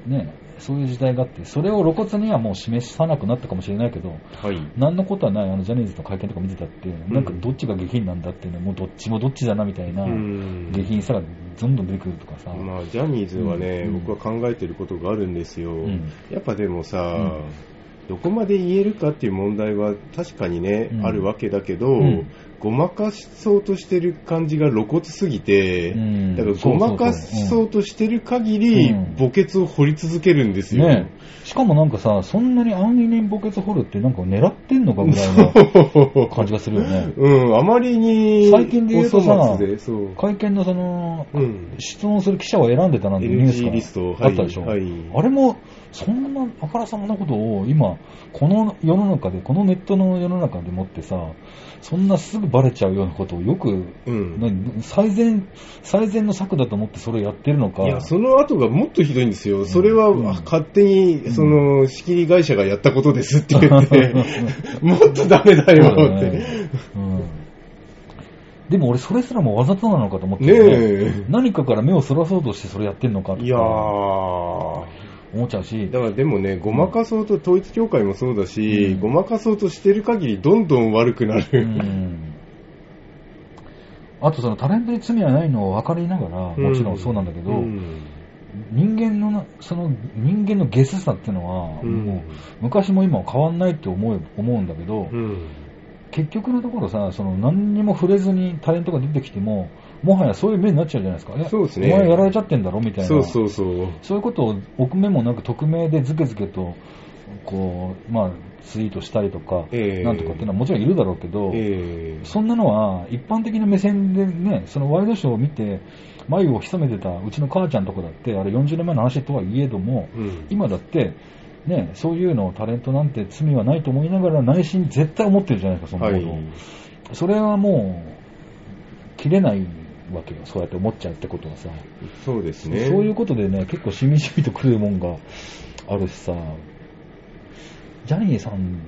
ねそういう時代があって、それを露骨にはもう示さなくなったかもしれないけど、えはい。何のことはない、あのジャニーズの会見とか見てたって、なんかどっちが下品なんだっていうのは、もうどっちもどっちだなみたいな、うん。下品さがどんどん出てくるとかさ。まあ、ジャニーズはね、うん。僕は考えてることがあるんですよ。ん。やっぱでもさ、うんどこまで言えるかっていう問題は確かにね、うんあるわけだけど、んごまかしそうとしてる感じが露骨すぎて、うんだからごまかしそうとしてる限り、うん墓穴を掘り続けるんですよ。ねしかもなんかさ、そんなに安易に墓穴掘るってなんか狙ってんのかぐらいの *laughs* 感じがするよね。うん、あまりに、最近で言うとさ。会見のその、うん。質問する記者を選んでたなんてニュースがあったでしょ。はいはいあれも、そんなあからさまなことを今、この世の中で、このネットの世の中でもってさ、そんなすぐバレちゃうようなことをよく、うん。何最善、最善の策だと思ってそれをやってるのか。いや、その後がもっとひどいんですよ。それは、勝手に、その、仕切り会社がやったことですって言って、*laughs* もっとダメだよって。ねうんでも俺それすらもわざとなのかと思って、ねえ何かから目をそらそうとしてそれやってんのかっていやー。思っちゃうし、だからでもね、ごまかそうと、統一教会もそうだし、うん。ごまかそうとしてる限りどんどん悪くなる。うん。あとそのタレントに罪はないのを分かりながら、もちろんそうなんだけど、うん。人間のな、その人間のゲスさっていうのは、うん。もう昔も今も変わんないって思う思うんだけど、うん。結局のところさ、その何にも触れずにタレントが出てきても、もはやそういう目になっちゃうじゃないですか。えそうですねお前やられちゃってんだろみたいな。そうそうそう。そういうことを臆面もなく匿名でずけずけと、こう、まあ、ツイートしたりとか、ええなんとかっていうのはもちろんいるだろうけど、ええそんなのは一般的な目線でね、そのワイドショーを見て、眉を潜めてたうちの母ちゃんとこだって、あれ40年前の話とはいえども、うん今だって、ね、そういうのをタレントなんて罪はないと思いながら内心絶対思ってるじゃないですか、そのはいことを。それはもう、切れないわけよ、そうやって思っちゃうってことはさ。そうですね。そういうことでね、結構しみじみとくるもんがあるしさ、ジャニーさん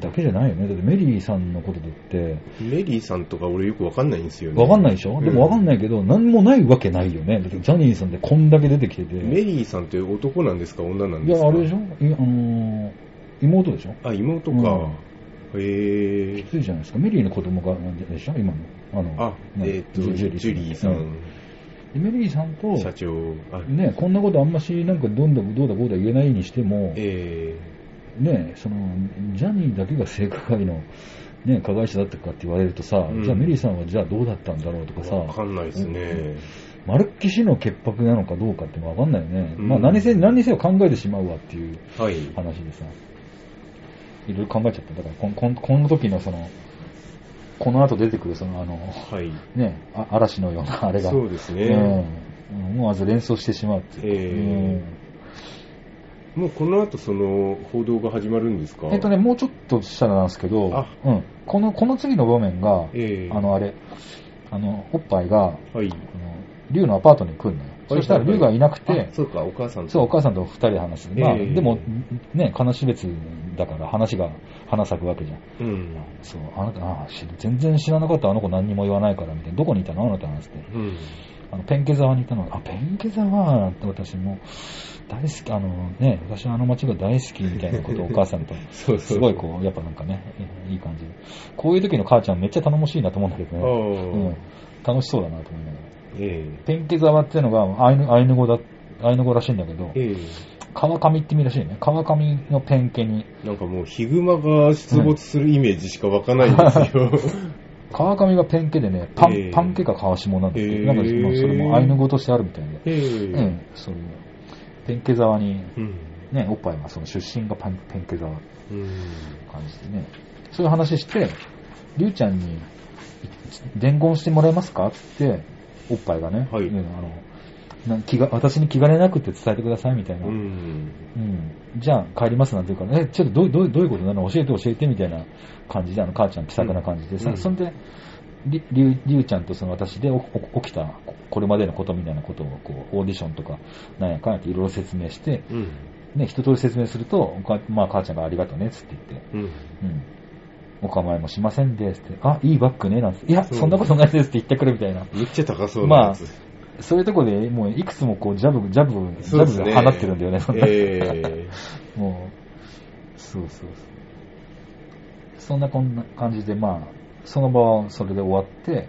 だけじゃないよね。だってメリーさんのことだって、メリーさんとか俺よくわかんないんですよね。わかんないでしょ、でもわかんい。ないけど、なんもないわけないよね。だってジャニーさんってこんだけ出てきてて。メリーさんって男なんですか？女なんいですか？や、あれでしょ？いあのー妹でしょ？あ、妹か。うんへえ。そうじゃないですか。メリーの子供が、でしょ？今の。あの、えっと、ジュリーさ。うんでメリーさんと、社長。あね、こんなことあんまし、なんかどんだ、どうだこうだ言えないにしても、えね、その、ジャニーだけが性加害の、ね、加害者だったかって言われるとさ、うんじゃあメリーさんはじゃあどうだったんだろうとかさ、えわかんないですね。まるっきしの潔白なのかどうかってわかんないよね。うんまあ何せ、何にせよ考えてしまうわっていうはい。話でさ、いろいろ考えちゃった。だからこん、こんこの時のその、この後出てくるその、あの、はい。ね、あ嵐のような *laughs* あれが、そうですね。うん、思わず連想してしまうって。いうか、ええもうこの後その報道が始まるんですか？うんえっとね、もうちょっとしたらなんですけどあ、うん、この、この次の場面が、ええ。あの、あれ、あの、おっぱいが、はい。あの、リュウのアパートに来るのよ。そしたらリュウがいなくて、あそうか、お母さんとそう、お母さんと二人で話す。まあ、ええでも、ね、話別だから話が、花咲くわけじゃん。うん。そう、あなた、あし全然知らなかったあの子何にも言わないから、みたいな。どこにいたの？あなたなんつって。うん。あの、ペンケ沢にいたの。あ、ペンケ沢なんて私も、大好き、あのね、私はあの街が大好きみたいなことを *laughs* お母さんと、そうそう。すごいこう、やっぱなんかね、いい感じで。こういう時の母ちゃんめっちゃ頼もしいなと思うんだけどあね。あ、うん。楽しそうだなと思いながら。えペンケ沢っていうのがアイヌアイヌ語だ、アイヌ語らしいんだけどえ、え川上って意味らしいね。川上のペンケに、えなんかもうヒグマが出没するイメージしか湧かないんですよ。*laughs* 川上がペンケでね、パン、ええパンケか川下なんだって、ええなんかそれもアイヌ語としてあるみたいで。ええうん、そういう。ペンケ沢に、うん。ね、おっぱいがその出身がパンペンケ沢うん。感じでね。そういう話して、りゅうちゃんに伝言してもらえますかって、おっぱいがね、はいうんあのなん気が私に気兼ねなくって伝えてくださいみたいな。うん。うんじゃあ帰りますなんて言うから、え、ちょっとどうどうどういうことなの？教えて教えてみたいな感じで、あの？母ちゃん気さくな感じでさ、うんそんで、りりゅうりゅうちゃんとその私で起きたここれまでのことみたいなことをこうオーディションとかなんやかんやっていろいろ説明して、うん。ね、一通り説明すると、まあ母ちゃんがありがとうねっつって言って、うん。うん。お構いもしませんですって、あ、いいバッグね、なんて、いや、そんなことないですって言ってくるみたいな。めっちゃ高そうなやつ。そういうとこでもういくつもこうジャブ、ジャブ、ジャブで放ってるんだよね、そんなえ *laughs* もう、そうそうそう。そんなこんな感じで、まあ、その場はそれで終わって、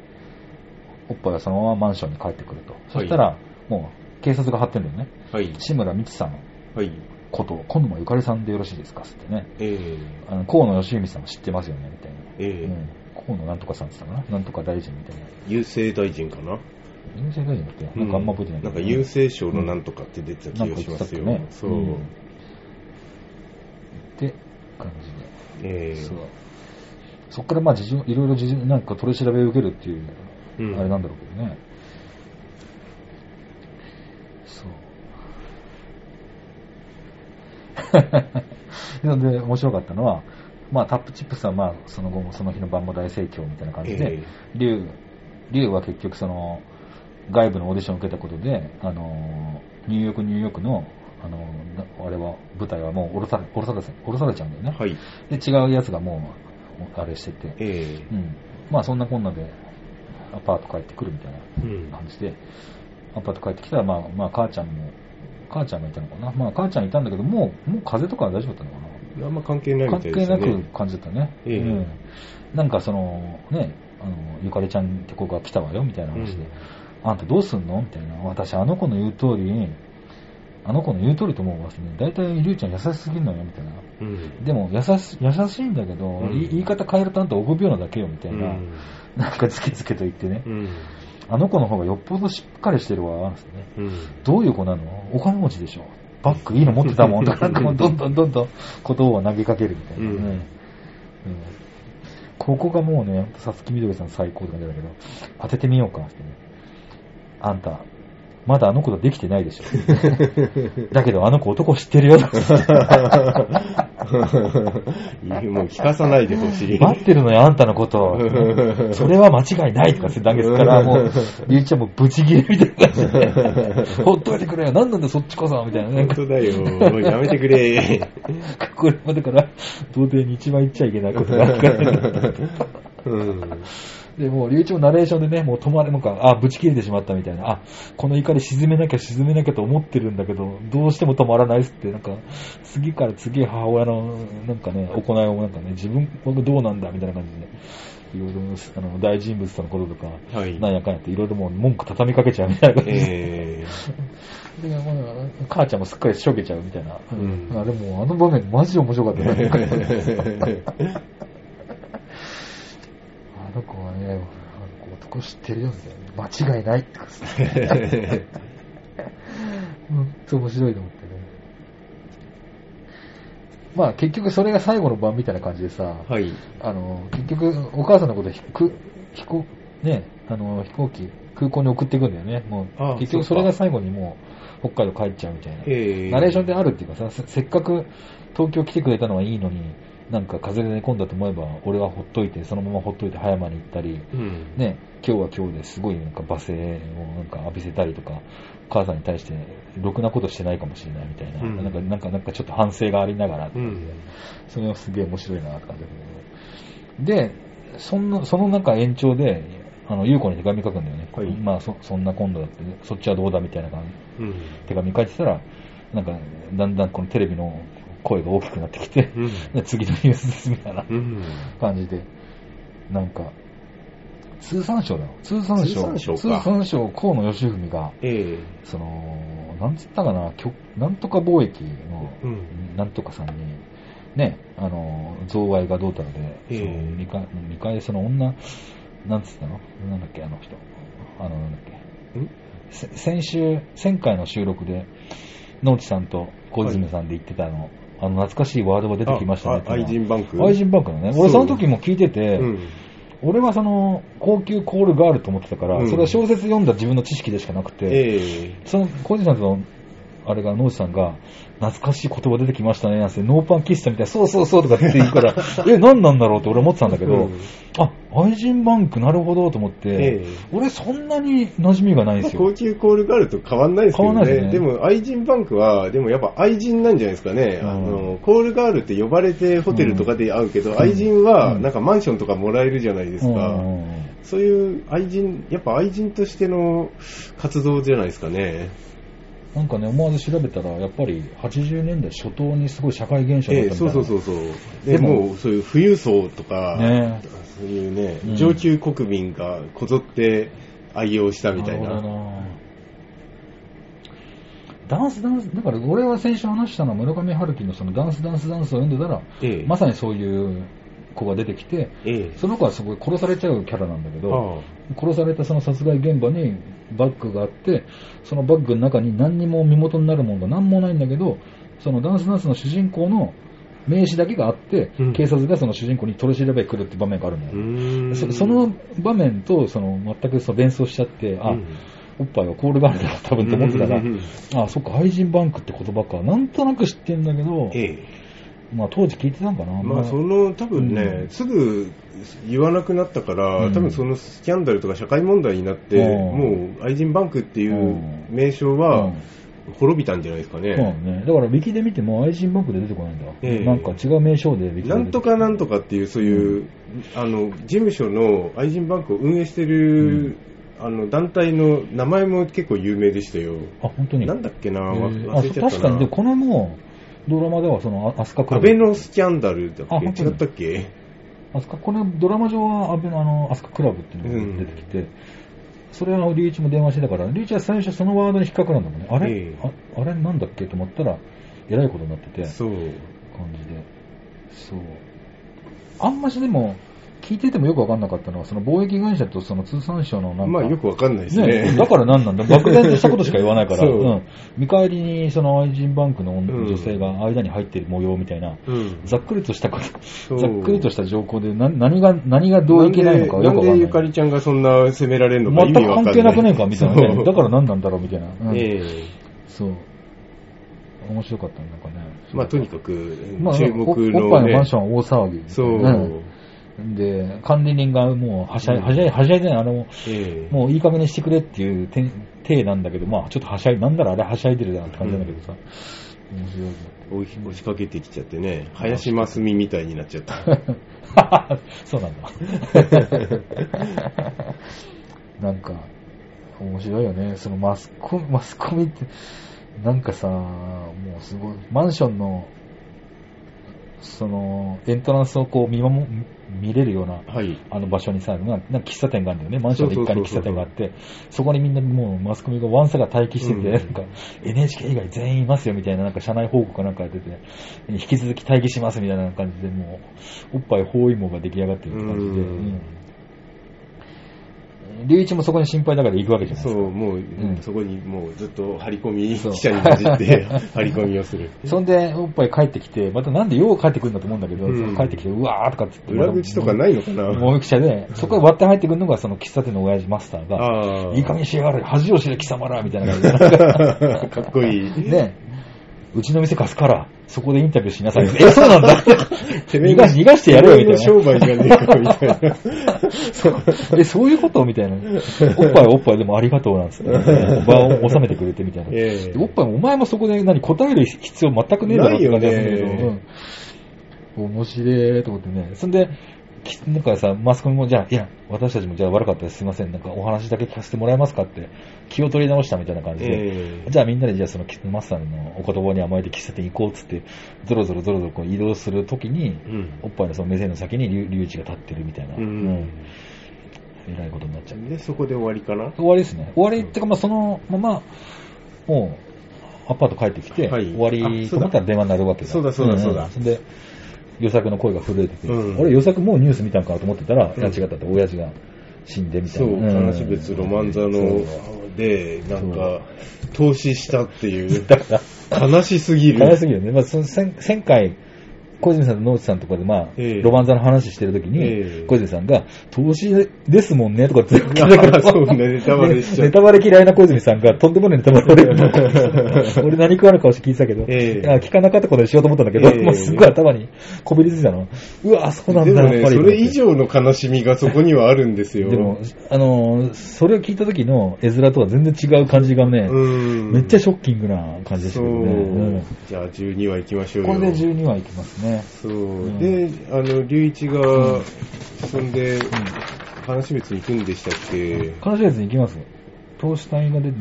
おっぱいはそのままマンションに帰ってくると。そしたら、もう警察が張ってんだよね。えはい。志村美智さんのはい。こと、今度もゆかりさんでよろしいですかつってね。ええあの河野義文さんも知ってますよね、みたいな。ええうん。河野なんとかさんって言ったかな？なんとか大臣みたいな。郵政大臣かな？郵政大臣だっけ？なんかあんま覚えてないけど、なんか郵政省のなんとかって出てた気がしますよ。なんか言ってたっけねそう。うんって感じで。ええそう。そっからまあ事情、いろいろ事情、なんか取り調べを受けるっていう、うんあれなんだろうけどね。そう。なの *laughs* で、面白かったのは、まあ、タップチップスはまあ、その後もその日の晩も大盛況みたいな感じでえ、リュウ、リュウは結局その、外部のオーディションを受けたことで、あの、ニューヨーク、ニューヨークの、あの、なあれは、舞台はもう降ろされ、降ろされ、降ろされちゃうんだよね。はい。で、違うやつがもう、あれしてて、ええうん。まあそんなこんなで、アパート帰ってくるみたいなうん。感じで、アパート帰ってきたら、まあ、まあ母ちゃんも、母ちゃんがいたのかな？まあ母ちゃんいたんだけど、もう、もう風邪とかは大丈夫だったのかな？あんま関係ないみ関たいですね。係なく感じだったね。ええうん。なんかその、ね、あの、ゆかりちゃんって子が来たわよ、みたいな話で、あんたどうすんの？みたいな。私、あの子の言う通り、あの子の言う通りと思うわ。大体、りゅうちゃん優しすぎんのよ、みたいな。うん。でも優し、優しいんだけど、うんい言い方変えるとあんた臆病なだけよ、みたいな。うん。なんかつけつけと言ってね。うん。あの子の方がよっぽどしっかりしてるわ、ね。うん。どういう子なの？お金持ちでしょバッグいいの持ってたもんとか、*laughs* *laughs* どんどんどんどん言葉を投げかけるみたいな。うんうんここがもうね、さつきみどりさん最高って感じだけど、当ててみようかってね。あんた、まだあの子とできてないでしょ。だけどあの子男知ってるよ。もう聞かさないでほしい。待ってるのよ、あんたのことを。それは間違いないとかって投げすから、もう、りゅうちゃんもブチギレみたいな感じで、ほっといてくれよ、なんなんだそっちこそ、みたいな。本当だよ。やめてくれ。これまでから、童貞に一番言っちゃいけないことがあるから、うん。で、もう、隆一もナレーションでね、もう止まれ、なんか、あ、ぶち切れてしまったみたいな、あ、この怒り沈めなきゃ沈めなきゃと思ってるんだけど、どうしても止まらないっすって、なんか、次から次へ母親の、なんかね、行いをなんかね、自分、これどうなんだみたいな感じで、いろいろ、あの、大人物とのこととか、はい。なんやかんやって、いろいろもう文句畳みかけちゃうみたいな感じで。えで、まあ、母ちゃんもすっかりしょげちゃうみたいな。うんあでも、あの場面マジ面白かったね。*laughs* の子はね、男知ってるよみたいな。間違いないってことです *laughs* ほんと面白いと思ってね。まあ結局それが最後の晩みたいな感じでさ、はい。あの、結局お母さんのこと飛行、ね、あの、飛行機、空港に送っていくんだよね。もう、結局それが最後にもう北海道帰っちゃうみたいな。えーナレーションであるっていうかさ、せせっかく東京来てくれたのはいいのに、なんか風邪で寝込んだと思えば、俺はほっといて、そのままほっといて葉山に行ったり、うん。ね、今日は今日ですごいなんか罵声をなんか浴びせたりとか、母さんに対してろくなことしてないかもしれないみたいな、うんなんか、なんか、なんかちょっと反省がありながら、うん。それはすげえ面白いなって感じだけど。で、そんな、その中延長で、あの、優子に手紙書くんだよね。はいまあ、そ、そんな今度だって、そっちはどうだみたいな感じ。うん。手紙書いてたら、なんか、だんだんこのテレビの声が大きくなってきて、うん。で *laughs* 次のニュースですみたいなうん。感じで、なんか、通産省だよ。通産省。通産省か通産省河野義文が、えその、なんつったかな、なんとか貿易の、えうん。なんとかさんに、ね、あの、贈賄がどうたらで、ええその見か見返りその女、なんつったの？なんだっけ、あの人。あの、なんだっけ。先週、前回の収録で、野内さんと小泉さんで言ってたの、あの、懐かしいワードが出てきましたね愛人バンク？愛人バンクのね。俺その時も聞いてて、うん。俺はその、高級コールガールと思ってたから、うん。それは小説読んだ自分の知識でしかなくて、ええ。その、小泉さんと、あれが、野内さんが、懐かしい言葉出てきましたね、なんて、ノーパン喫茶みたいな、そうそうそうとかって言うから、*laughs* え、何なんだろうって俺思ってたんだけど、うんあ、愛人バンクなるほどと思って、ええ俺そんなに馴染みがないんですよ。高級コールガールと変わんないですけどね。変わんないですねでも、愛人バンクは、でもやっぱ愛人なんじゃないですかね。うんあの、コールガールって呼ばれてホテルとかで会うけど、愛人はなんかマンションとかもらえるじゃないですか。うんそういう愛人、やっぱ愛人としての活動じゃないですかね。なんかね、思わず調べたら、やっぱり80年代初頭にすごい社会現象だええったみたいな。そうそうそうそう。ででもそういう富裕層とか、ねそういうね、うん上級国民がこぞって愛用したみたいな。なダンスダンス、だから俺は先週話したのは村上春樹のそのダンスダンスダンスを読んでたら、ええまさにそういう子が出てきて、ええ。その子はすごい殺されちゃうキャラなんだけど、あ殺されたその殺害現場にバッグがあって、そのバッグの中に何にも身元になるものが何もないんだけど、そのダンスダンスの主人公の名刺だけがあって、うん。警察がその主人公に取り調べ来るって場面があるのよ。そその場面とその全くその連想しちゃって、あ、うん。おっぱいはコールガールだ多分と思ってたら、うんあ、そっか、愛人バンクって言葉か。なんとなく知ってんだけど、えまあ当時聞いてたんかな。え。まあ、その、多分ね、うんすぐ言わなくなったから、うん多分そのスキャンダルとか社会問題になって、うんもう愛人バンクっていう名称はうん滅びたんじゃないですかね。そうね。だから、ウィキで見ても愛人バンクで出てこないんだ。ええなんか違う名称でウィキで出てなんとかなんとかっていう、そういう、あの、事務所の愛人バンクを運営してる、あの、団体の名前も結構有名でしたよ。あ、本当に？なんだっけな、えわーあ忘れちゃったな。確かに、で、このも、ドラマではその、あアスカクラアブ。ベノスキャンダルだっあ本当にけ違ったっけ？アスカ、このドラマ上はアベのあの、アスカクラブっていうのが出てきて、それはリュウイチも電話してたから、リュウイチは最初そのワードに引っかかるんだもんね。あれ、ええああれなんだっけ？と思ったら、えらいことになってて、そう。感じで。そう。あんましでも、聞いててもよくわかんなかったのは、その貿易会社とその通産省のなんか、まあよくわかんないですね。ね、だから何なんだ *laughs* 漠然としたことしか言わないから、そううん見返りにその愛人バンクのうん女性が間に入ってる模様みたいな、うん。ざっくりとしたこと、ざっくりとした情報でな何が、何がどういけないのかよくわかんない。なんでゆかりちゃんがそんな責められるのか意全く味わかんない。関係なくねえかみたいなね。だから何なんだろうみたいな。うんええそう。面白かったねなんかね。まあとにかく、まあ、注目おおっぱいのねのマンションは大騒ぎ。そう。んで、管理人がもう、はしゃい、うんはしゃい、はしゃいでない、あの、ええもういい加減にしてくれっていう点体なんだけど、まあちょっとはしゃい、なんだろうあれはしゃいでるなって感じなんだけどさ、面白い追い押しかけてきちゃってね、林真澄みたいになっちゃった。*laughs* そうなんだ。*laughs* なんか、面白いよね。そのマスコミ、マスコミって、なんかさ、もうすごい、マンションの、その、エントランスをこう見守、見れるような、はい。あの場所にさ、なんか喫茶店があるんだよね。マンションの1階に喫茶店があって、そこにみんなもうマスコミがワンサが待機してて、うん。なんか NHK 以外全員いますよみたいななんか社内報告かなんかやってて、引き続き待機しますみたいな感じで、もう、おっぱい包囲網が出来上がってるって感じで、うん。うん龍一もそこに心配だから行くわけじゃないですか。そう、もう、んそこにもうずっと張り込み、記者に混じって張り込みをする。*laughs* そんで、おっぱい帰ってきて、またなんでよう帰ってくるんだと思うんだけど、うん帰ってきて、うわーとかっつって。裏口とかないのかな？もう記者で、そこから割って入ってくるのがその喫茶店の親父マスターが。いい加減しやがれ、恥を知れ貴様らみたいな感じで *laughs* かっこいい。ね、うちの店貸すから、そこでインタビューしなさい。*laughs* え、そうなんだてめえ逃がし逃がしてやれよ、みたいてめえの商売じゃねえか、みたいな。な。*laughs* え、そういうことみたいな。おっぱいはおっぱいでもありがとうなんつって、*laughs* 場を収めてくれてみたいな。ええおっぱいもお前もそこで何答える必要全くねえだろって感じがするけどうん面白いと思ってね。そんで、きなんかさ、マスコミもじゃあ、いや、私たちもじゃあ悪かったです。すいません。なんかお話だけ聞かせてもらえますかって気を取り直したみたいな感じで。ええじゃあみんなでじゃあそのマスターのお言葉に甘えて喫茶店行こうっつって、ゾロゾロゾロゾロこう移動するときに、うん。おっぱいのその目線の先に龍龍一が立ってるみたいな、うん。えらいことになっちゃう。で、そこで終わりかな？終わりですね。終わりってかまあそのまま、もう、アパート帰ってきて、はい終わりと思ったら電話になるわけだ。そうだそうだそうだんんそんで、予作の声が震えてて、うん。俺予作もうニュース見たんかなと思ってたら、うん。違ったって、親父が死んでみたそ、いうな。悲し別ロマン座そうの、で、なんか、投資したっていう、だから、悲しすぎる。悲しすぎるよね。まあ、その1000 1000回、小泉さんと野内さんとかで、まあ、ええロマン座の話してるときに、ええ小泉さんが、投資ですもんね、とかって言って *laughs* あーそうねネタバレしちゃうネタバレ嫌いな小泉さんが、とんでもないネタバレ *laughs* 俺何食わぬ顔して聞いてたけど、ええあ聞かなかったことにしようと思ったんだけど、ええもうすっごい頭にこびりついたの。うわ、そうなんだ、でもね、やっぱり。それ以上の悲しみがそこにはあるんですよ。でも、あのーそれを聞いた時の絵面とは全然違う感じがね、うん。めっちゃショッキングな感じでしたけどね。うんじゃあ12話行きましょうよ。これで12話いきますね。そう、んで、あの、龍一が、そんで、話別に行くんでしたっけ？悲しいやつに行きます。投資隊が出て、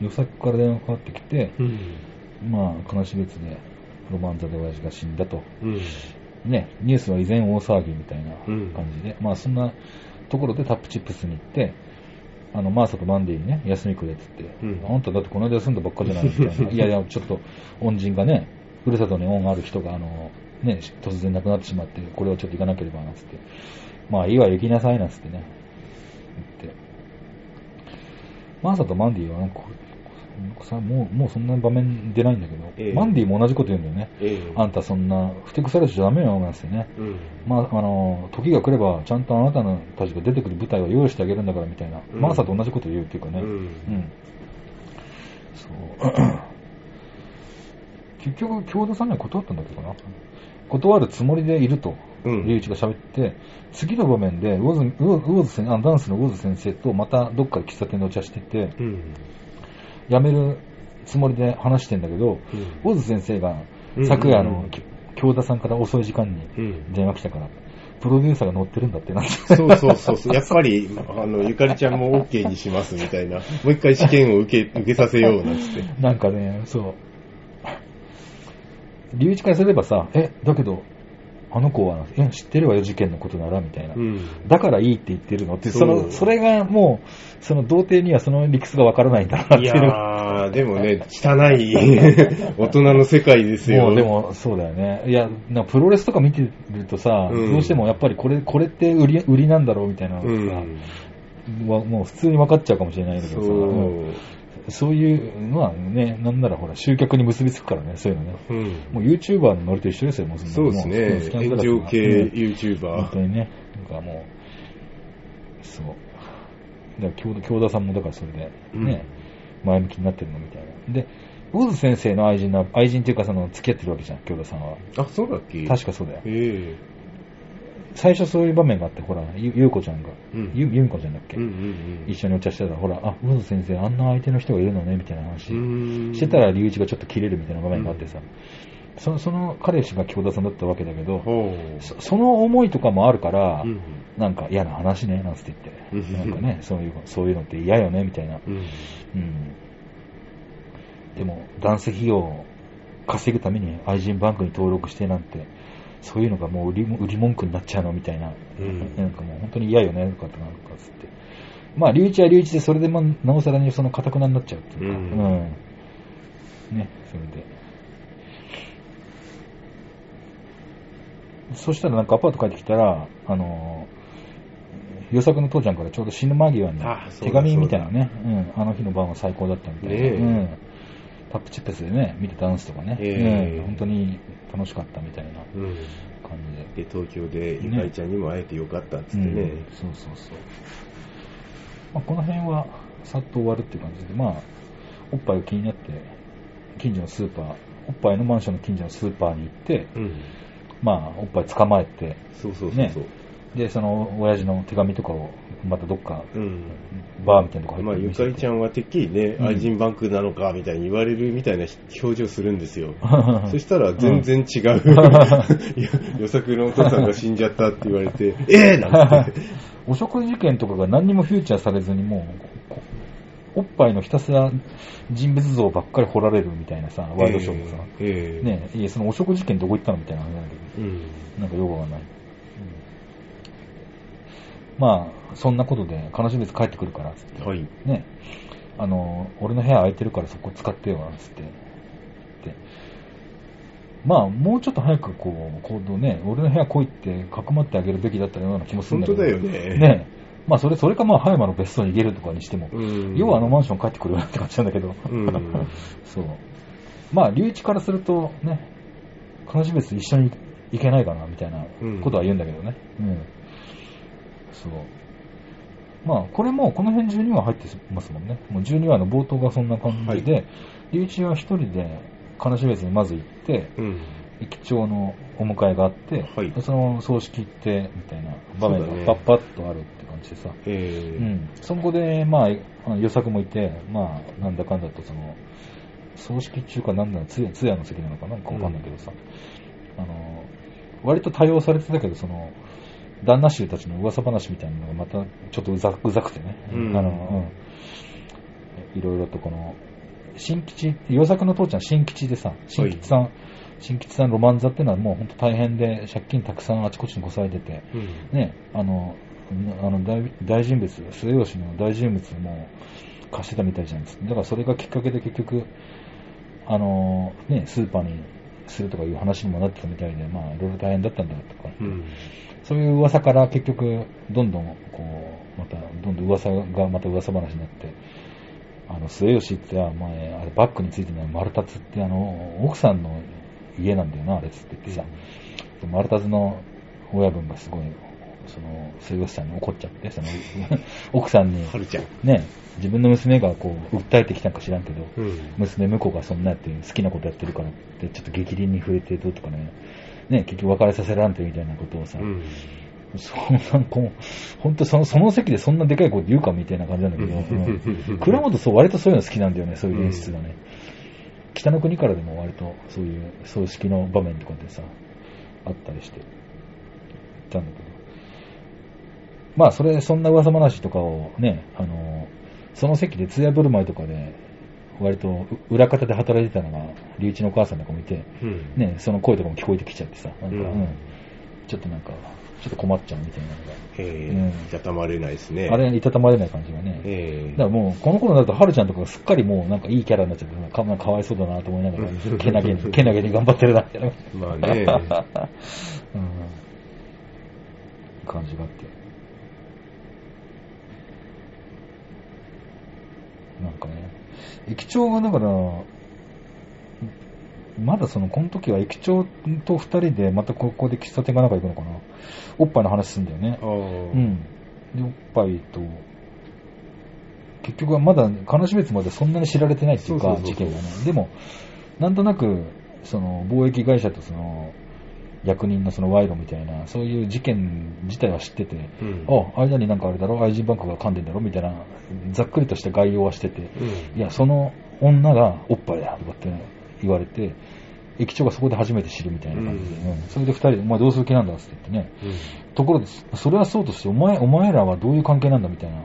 予作から電話かかってきて、うん。まあ、悲し別で、ロマンザで親父が死んだと。うん。ね、ニュースは依然大騒ぎみたいなうん感じで、まあ、そんなところでタップチップスに行って、あの、マーサとマンデーにね、休みくれって言って、うんあんただってこの間休んだばっかじゃないみたいな。*laughs* いやいや、ちょっと、恩人がね、ふるさとに恩ある人が、あの、ね、突然亡くなってしまって、これをちょっと行かなければな、つって。まあ、いいわ、行きなさいな、つってね。言って。マーサとマンディはなんか、さもう、もうそんな場面出ないんだけど、ええマンディも同じこと言うんだよね。ええあんたそんな、ふてくされちゃダメよ、なんつってね。うん。まあ、あの、時が来れば、ちゃんとあなたのたちが出てくる舞台は用意してあげるんだから、みたいな。うんマーサと同じこと言うっていうかね。うんうん。そう。結局、京田さんには断ったんだけどな。断るつもりでいると、うん龍一が喋って、次の場面で、ウォズ、ズ先あダンスのウォズ先生とまたどっかで喫茶店でお茶してて、うん。辞めるつもりで話してんだけど、ウォズ先生が昨夜の、き京田さんから遅い時間にうん。電話来たから、プロデューサーが乗ってるんだってなって。そうそうそうそう。やっぱり、あの、ゆかりちゃんも OK にしますみたいな。もう一回試験を受け、受けさせようなんつって。なんかね、そう。龍一からすればさ、え、だけど、あの子は、え、知ってるわよ、事件のことなら、みたいな。うん。だからいいって言ってるのって、その、それがもう、その童貞にはその理屈がわからないんだなっていいう。やー、でもね、汚い *laughs* 大人の世界ですよ。もうでも、そうだよね。いや、なプロレスとか見てるとさ、うんどうしてもやっぱりこれ、これって売り、売りなんだろうみたいなのうがさ、ん。わもう普通に分かっちゃうかもしれないんだけどさ、そう。いうのはね、なんならほら、集客に結びつくからね、そういうのね。うん。もう YouTuber のノリと一緒ですよ、もうそうですね。炎上系うん本 YouTuber 当。にね。なんかもう、そう。だから京田、京田さんもだからそれで、ね、前向きになってるのみたいな。で、ウォズ先生の愛人な、愛人っていうかその、付き合ってるわけじゃん、京田さんは。あ、そうだっけ？確かそうだよ。え最初そういう場面があって、ほら、ゆゆうこちゃんが、うんゆゆみこちゃんだっけ、うんうん一緒にお茶してたら、ほら、あ、魚津先生、あんな相手の人がいるのね、みたいな話うん。してたら、隆一がちょっと切れるみたいな場面があってさ、そのその彼氏が京田さんだったわけだけど。そその思いとかもあるから、うんなんか嫌な話ね、なんつって言って、うんなんかね、そういう、そういうのって嫌よね、みたいな。うん。うん。でも、男性費用を稼ぐために愛人バンクに登録してなんて、そういうのがもう売り売り文句になっちゃうのみたいな、うん。なんかもう本当に嫌よね、とかってなんかつって。まあ、隆一は隆一でそれでもなおさらにその堅くなになっちゃうっていうか、うん。うん。ね、それで。そしたらなんかアパート帰ってきたら、あのー、与作の父ちゃんからちょうど死ぬ間際に手紙みたいなね、うん、あの日の晩は最高だったみたいな。ねえうんタップチップスでね、見てダンスとかね、ええうん本当に楽しかったみたいなうん。感じで。で、東京でゆかりちゃんにも会えてよかったっつってね。うんそうそうそう。まあ、この辺はさっと終わるっていう感じで、まあ、おっぱいが気になって、近所のスーパー、おっぱいのマンションの近所のスーパーに行って、うん。まあ、おっぱい捕まえて、そうそうそうねそう。で、その親父の手紙とかをまたどっか、うん。バーみたいなとこまあ、入ってゆかりちゃんはてっきりね、うん愛人バンクなのかみたいに言われるみたいな表情するんですよ。ん *laughs* そしたら全然違う。予作のお父さんが死んじゃったって言われて、*laughs* えぇなんて。*laughs* 汚職事件とかが何にもフューチャーされずにもう、こおっぱいのひたすら人物像ばっかり掘られるみたいなさ、ワイドショーでさ、ええねいや、その汚職事件どこ行ったのみたいな話なんだけうん。ど、なんかよくわかんない。まあ、そんなことで、悲しみ別帰ってくるから、つって。はい。ね、あの、俺の部屋空いてるからそこ使ってよ、つって。でまあ、もうちょっと早くこう、行動ね、俺の部屋来いってかくまってあげるべきだったような気もするん本だけど。当だよね。ねまあ、それ、それかまあ、葉山の別荘に逃げるとかにしても、うん。要はあのマンション帰ってくるよって感じなんだけど。うん *laughs* そう。まあ、隆一からすると、ね、悲し別一緒に行けないかな、みたいなことは言うんだけどね。うん。そう。まあ、これも、この辺12話入ってますもんね。もう12話の冒頭がそんな感じで、隆一は一人で、悲し別にまず行って、うん。駅長のお迎えがあって、はいでその葬式行って、みたいな場面がパッパッとあるって感じでさ。ええうん、そこで、まあ、予作もいて、まあ、なんだかんだと、その、葬式中かなんだ通夜通夜の席なのかなんかわかんないけどさ、あの、割と多用されてたけど、その、旦那衆たちの噂話みたいなのがまたちょっとうざうざくてね、うんあの、うん、いろいろとこの、新吉、与作の父ちゃん新吉でさ、新吉さん、新吉さんロマン座っていうのはもう本当大変で、借金たくさんあちこちにこされてて、うん。ね、あの、あの大大人物、末吉の大人物も貸してたみたいじゃないですか。だからそれがきっかけで結局、あの、ね、スーパーにするとかいう話にもなってたみたいで、まあ、いろいろ大変だったんだとか、うん。そういう噂から結局、どんどん、こう、また、どんどん噂がまた噂話になって、あの、末吉っては、前、あれ、バッグについてない丸達って、あの、奥さんの家なんだよな、あれっつって言ってさ、で丸達の親分がすごい、その、末吉さんに怒っちゃって、その、*laughs* 奥さんに。ね、自分の娘がこう、訴えてきたんか知らんけど、うん。娘婿がそんなやって好きなことやってるからって、ちょっと激鱗に触れてどうとかね、ね、結局別れさせらんてみたいなことをさ、うん。そんな、こう、本当その、その席でそんなでかいこと言うかみたいな感じなんだけど、うん倉本そう、割とそういうの好きなんだよね、そういう演出がね。北の国からでも割とそういう葬式の場面とかでさ、あったりして、たんだけど。まあ、それ、そんな噂話とかをね、あの、その席で通夜振る舞いとかで、割とう裏方で働いてたのが、隆一のお母さんとかもいて、うん。ね、その声とかも聞こえてきちゃってさ、なんか、うんうんちょっとなんか、ちょっと困っちゃうみたいなのが。えうんえいたたまれないですね。あれ、いたたまれない感じがね。ええだからもう、この頃になると、はるちゃんとかがすっかりもう、なんかいいキャラになっちゃって、かかかわいそうだなと思いながら、うんけなげに、けなげに頑張ってるな、みたいな。まあね。うん。感じがあって。なんかね、駅長がだから、まだその、この時は駅長と二人で、またここで喫茶店かなんか行くのかな。おっぱいの話すんだよね。うん。で、おっぱいと、結局はまだ、悲し別までそんなに知られてないっていうか、事件がね。でも、なんとなく、その、貿易会社とその、役人のその賄賂みたいな、そういう事件自体は知ってて、うん。あ、間になんかあれだろ、愛人バンクが噛んでんだろ？みたいな、ざっくりとした概要はしてて、うん。いや、その女がおっぱいだとかって言われて、駅長がそこで初めて知るみたいな感じで、うんうんそれで二人で、お前どうする気なんだって言ってね、うん。ところで、それはそうとして、お前、お前らはどういう関係なんだ？みたいな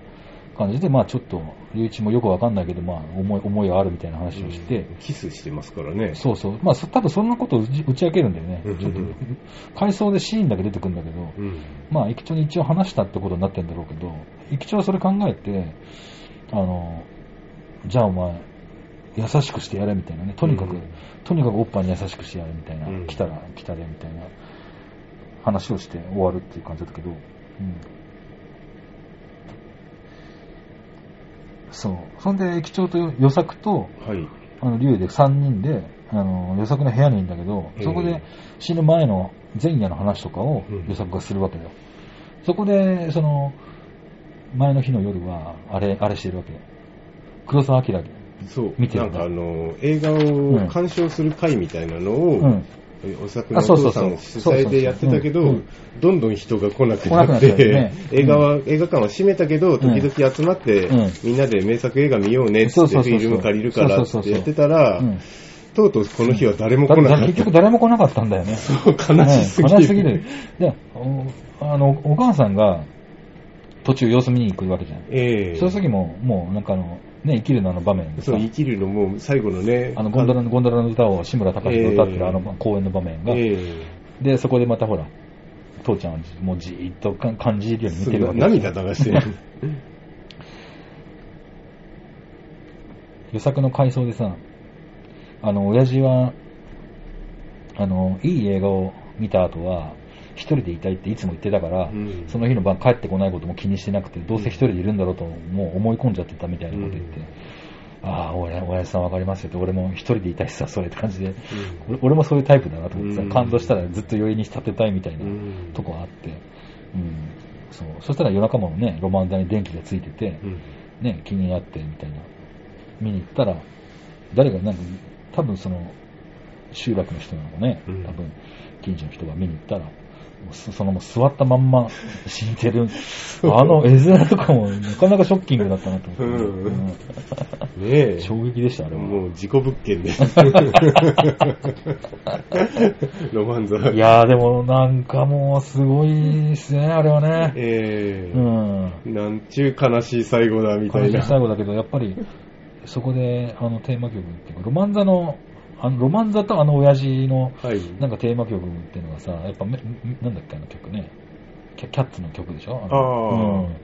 感じで、まあちょっと、龍一もよくわかんないけど、まあ思い、思いがあるみたいな話をして、キスしてますからね。そうそう。まあ、そ多分そんなことを打ち明けるんだよねうん。ちょっと回想でシーンだけ出てくるんだけど、うん。まあ、駅長に一応話したってことになってんだろうけど、駅長はそれ考えて、あの、じゃあお前、優しくしてやれみたいなね。とにかく、うんとにかくおっぱいに優しくしてやれみたいな。うん来たら来たでみたいな話をして終わるっていう感じだったけど、うん。そう。そんで、駅長と与作と、はい。あの、竜で3人で、あの、与作の部屋にいるんだけど、そこで死ぬ前の前夜の話とかをうん与作がするわけだよ。そこで、その、前の日の夜は、あれ、あれしてるわけ。黒澤明そう。見てるだなんんかあの、映画うんを鑑賞する会みたいなのを、うん。お作のお父さんの主催でやってたけどどんどん人が来なく来なって、*laughs* 映画は、映画館は閉めたけど、時々集まってうん、みんなで名作映画見ようねってフィルム借りるからってやってたらうん、とうとうこの日は誰も来なかった。結局誰も来なかったんだよね。そう、悲しすぎる。うん悲しすぎる。で、おあの、お母さんが途中様子見に行くわけじゃん。ええその時も、もうなんかあの、ね、生きるのあの場面そう、生きるのも最後のね、あの、ゴンドラの、ゴンドラの歌を志村隆が歌ってええるあの公演の場面が、えで、そこでまたほら、父ちゃんはもうじーっとか感じるようえに見てるわけ涙流してる。*laughs* 予作の回想でさ、あの、親父は、あの、いい映画を見た後は、一人でいたいっていつも言ってたから、うん。その日の晩帰ってこないことも気にしてなくて、どうせ一人でいるんだろうと、もう思い込んじゃってたみたいなこと言って、ああ、親親父さんわかりますよって、俺も一人でいたいしさ、それって感じで、俺俺もそういうタイプだなと思ってさ、うん。感動したらずっと余韻に立てたいみたいなうん。とこあって、うん、そう。そしたら夜中もね、ロマンダに電気がついてて、うん。ね、気になってみたいな。見に行ったら、誰が、なんか、多分その、集落の人なのかね、うん。多分、近所の人が見に行ったら、そそのもう座ったまんま死んでる。あの絵面とかもなかなかショッキングだったなと思って、うんうんねえ。衝撃でした、あれは。もう事故物件です。*laughs* ロマンザ。いやーでもなんかもうすごいですね、あれはね。ええうん。なんちゅう悲しい最後だみた悲しいいな。最後だけど、やっぱり、そこで、あの、テーマ曲っていうか、ロマンザの、あの、ロマンザとあの親父の、はい。なんかテーマ曲っていうのがさ、やっぱめ、なんだっけ、あの曲ね。キャキャッツの曲でしょ？あの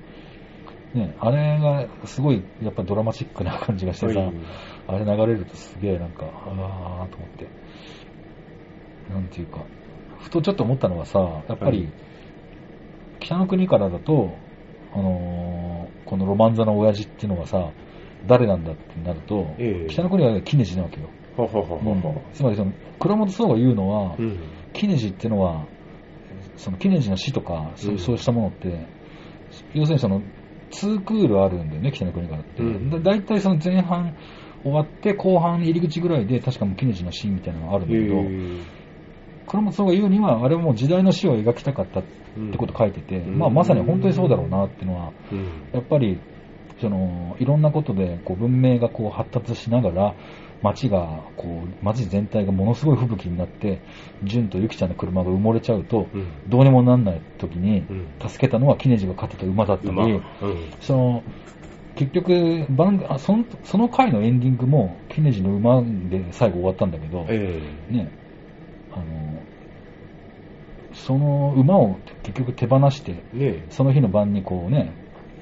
うん。ね、あれがすごい、やっぱドラマチックな感じがしてさ、はいあれ流れるとすげえなんか、あーと思って。なんていうか、ふとちょっと思ったのはさ、やっぱり、はい北の国からだと、あのーこのロマンザの親父っていうのはさ、誰なんだってなると、ええ北の国はキネジなわけよ。ははははは。つまりその、倉本壮が言うのは、うん。キネジっていうのは、そのキネジの死とか、そううんそうしたものって、要するにその、2クールあるんだよね、北の国からって。うんだだいたいその前半終わって、後半入り口ぐらいで、確かもうキネジの死みたいなのがあるんだえけど、え倉本壮が言うには、あれはもう時代の死を描きたかったってこと書いてて、うんまあまさに本当にそうだろうなっていうのは、うん。やっぱり、その、いろんなことで、こう、文明がこう、発達しながら、街が、こう、街全体がものすごい吹雪になって、純とゆきちゃんの車が埋もれちゃうと、うん。どうにもなんない時にうん、助けたのはキネジが飼ってた馬だった馬。うりん。、その、結局番あその、その回のエンディングも、キネジの馬で最後終わったんだけど、えね、あの、その馬を結局手放して、えねその日の晩にこうね、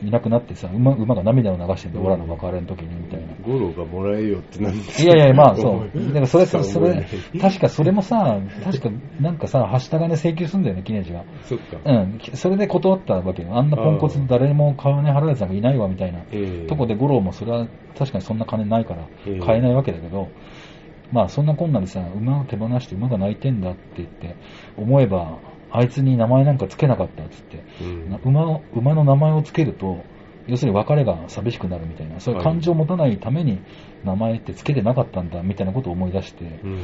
いなくなってさ、馬馬が涙を流してんだ、うんオラの別れの時にみたいな。ゴロがもらえよってなんですいやいや、まあ *laughs* そう。だからそれ、それ、確かそれもさ、確かなんかさ、はした金請求すんだよね、キネジが。そっか。うん。それで断ったわけよ。あんなポンコツ誰も金払うやつなんかいないわ、みたいな。ええとこで五郎もそれは確かにそんな金ないからええ買えないわけだけど、まあそんなこんなでさ、馬を手放して馬が泣いてんだって言って、思えば、あいつに名前なんかつけなかったっつって、うん。な馬を馬の名前をつけると、要するに別れが寂しくなるみたいな、そういう感情を持たないために名前ってつけてなかったんだみたいなことを思い出して、うん。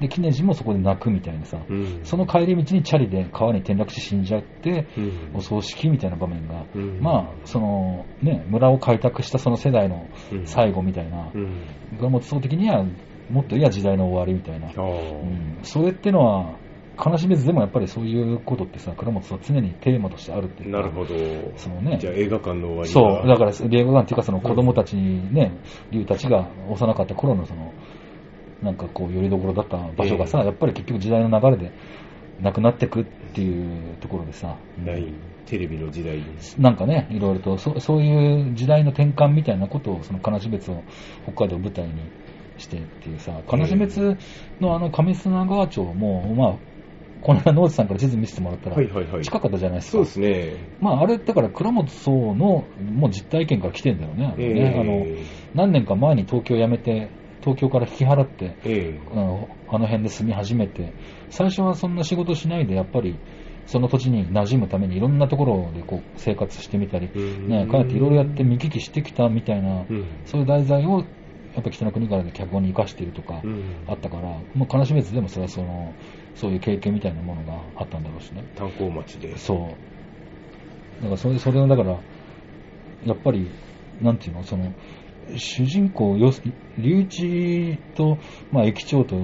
で、キネジもそこで泣くみたいなさ、うん。その帰り道にチャリで川に転落して死んじゃって、うん。お葬式みたいな場面が、うん。まあ、その、ね、村を開拓したその世代のうん。最後みたいな、うん。倉本総的には、もっと言えば時代の終わりみたいな。うん、それってのは、悲しみずでもやっぱりそういうことってさ、倉本さんは常にテーマとしてあるっていうかなるほど。そのねじゃあ映画館の終わりがそう、だから映画館っていうかその子供たちにね、竜たちが幼かった頃のその、なんかこう、よりどころだった場所がさ、ええやっぱり結局時代の流れでなくなってくっていうところでさ、ないテレビの時代に。なんかね、いろいろとそ、そういう時代の転換みたいなことを、その金標別を北海道を舞台にしてっていうさ、金標別のあの上砂川町も、まあ、この間、野内さんから地図見せてもらったら、はいはいはい。近かったじゃないですか。そうですね。まあ、あれ、だから倉本壮のもう実体験から来てんだよね。あれねええあの何年か前に東京を辞めて、東京から引き払って、えあのあの辺で住み始めて、最初はそんな仕事しないで、やっぱりその土地に馴染むためにいろんなところでこう生活してみたり、うんね、こうやっていろいろやって見聞きしてきたみたいな、うんそういう題材をやっぱ北の国からで脚本に生かしているとかうんあったから、もう悲しみ別でもそれはそのそういう経験みたいなものがあったんだろうしね。炭鉱町で。そう。だからそれ、それをだから、やっぱり、なんていうの、その、主人公、よ隆一と、まあ、駅長と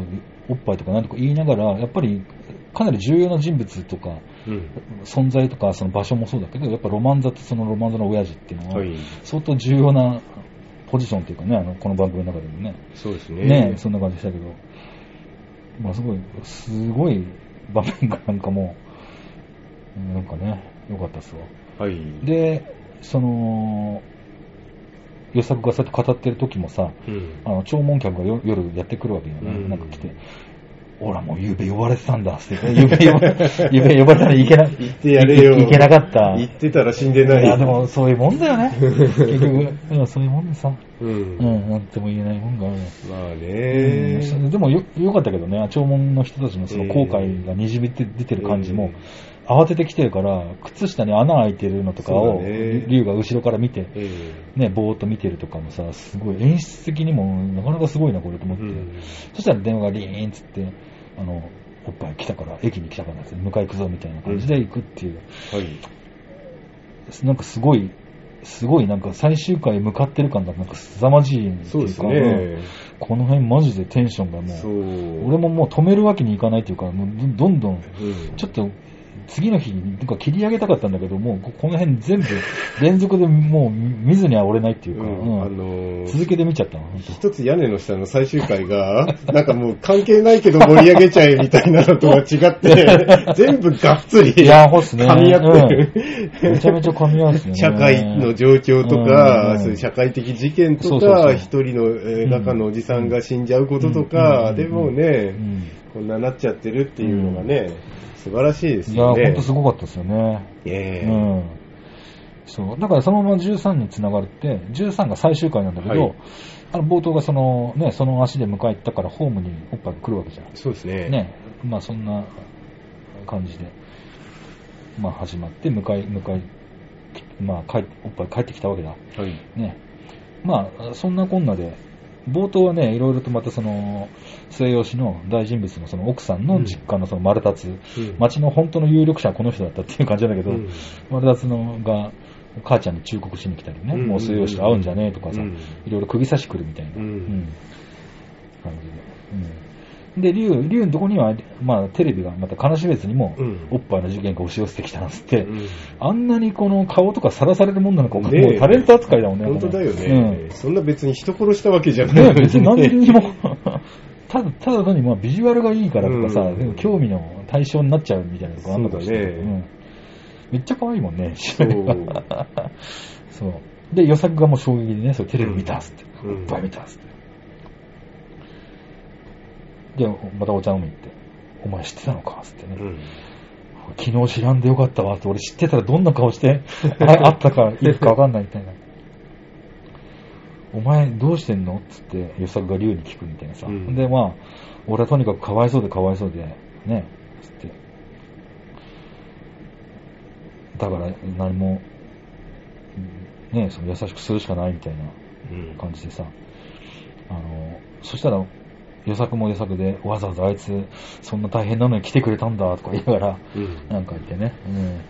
おっぱいとかなんとか言いながら、やっぱり、かなり重要な人物とか、うん。存在とか、その場所もそうだけど、やっぱロマン座とそのロマン座の親父っていうのはは、い。相当重要なポジションっていうかね、あの、この番組の中でもね。そうですね。ねそんな感じしたけど、まあすごい、すごい場面がなんかもう、うんなんかね、良かったっすわ。はい。で、その、予作がそうやって語ってる時もさ、うん。あの、弔問客がよ夜やってくるわけよね。うんなんか来て、ほらもうゆうべ呼ばれてたんだ、って。ゆうべ呼ばゆうべ呼ばれたらいけな、言ってやれよ。いいけなかった。言ってたら死んでない。いや、でもそういうもんだよね。*laughs* 結局、うんそういうもんでさ、うん。うん、なんとも言えないもんがあるよ。まあうんね。でもよ、よかったけどね、弔問の人たちのその後悔がにじみ出てる感じも、慌ててきてるから、靴下に穴開いてるのとかを、だね竜が後ろから見て、えね、ぼーっと見てるとかもさ、すごい、演出的にも、なかなかすごいな、これと思って。えうん。そしたら電話がリーンっつって、あの、おっぱい来たから、駅に来たからって、迎え行くぞみたいな感じで行くっていう、はい。なんかすごい、すごいなんか最終回向かってる感がなんか凄まじいっていうか、ね。この辺マジでテンションがも、そうう。俺ももう止めるわけにいかないっていうか、もうどんどん、ちょっと、次の日になんか切り上げたかったんだけど、もうここの辺全部 *laughs* 連続でもう見ずには折れないっていうか、うんうん。あのー続けて見ちゃったの、本当。一つ屋根の下の最終回が、*laughs* なんかもう関係ないけど盛り上げちゃえみたいなのとは違って、*laughs* 全部がっつりいや、ほっすね。噛み合ってる。うん。めちゃめちゃ噛み合うっすね。社会の状況とうん。か、うん。そういう社会的事件とそうそうそう。か、一人のえー画家のおじさんが死んじゃうこととか、うん。でもうね、ん。こんななっちゃってるっていうのがね、素晴らしいですいや、よね。ほんとすごかったですよね。ええうん。そう。だからそのまま13に繋がって、13が最終回なんだけど、はいあの冒頭がその、ね、その足で迎え行ったからホームにおっぱいが来るわけじゃん。そうですね。ね。まあそんな感じで、まあ始まって、迎え、迎え、まあ帰おっぱい帰ってきたわけだ。はい。ね。まあ、そんなこんなで、冒頭はね、いろいろとまたその、末吉の大人物のその奥さんの実家のその丸立つ、うん。町の本当の有力者はこの人だったっていう感じなんだけど、うん。丸立つのが、母ちゃんに忠告しに来たりね、うん。もう末吉と会うんじゃねえとかさ、うん。いろいろ釘刺し来るみたいな、うん。感じで。うん。で、竜、竜のとこには、まあ、テレビが、また悲し別にも、うん。おっぱいの事件が押し寄せてきたんつって、うん。あんなにこの顔とかさらされるもんなのか、ねえ。もうタレント扱いだもんね。本当だよこれね、そんな別に人殺したわけじゃう。なんい、ね別に何にも、*laughs* ただ、ただ単にまあビジュアルがいいからとかさ、うん興味の対象になっちゃうみたいなとこあんのかもしれない。そうだねんめっちゃ可愛いもんね。そう *laughs* そう。で、予作がもう衝撃でね、それテレビ見たっつって、うんおっぱい見たっつって。で、またお茶飲み行って、お前知ってたのかっつってね。うん昨日知らんでよかったわって、俺知ってたらどんな顔して、ああったか、いいかわかんないみたいな。お前どうしてんの？っつって、予作が竜に聞くみたいなさ。うんで、まあ、俺はとにかくかわいそうでかわいそうで、ね、つって。だから何も、うんね、その優しくするしかないみたいなうん感じでさ、あの、そしたら、予作も予作で、わざわざあいつ、そんな大変なのに来てくれたんだとか言いながら、うん。なんか言ってね。うん。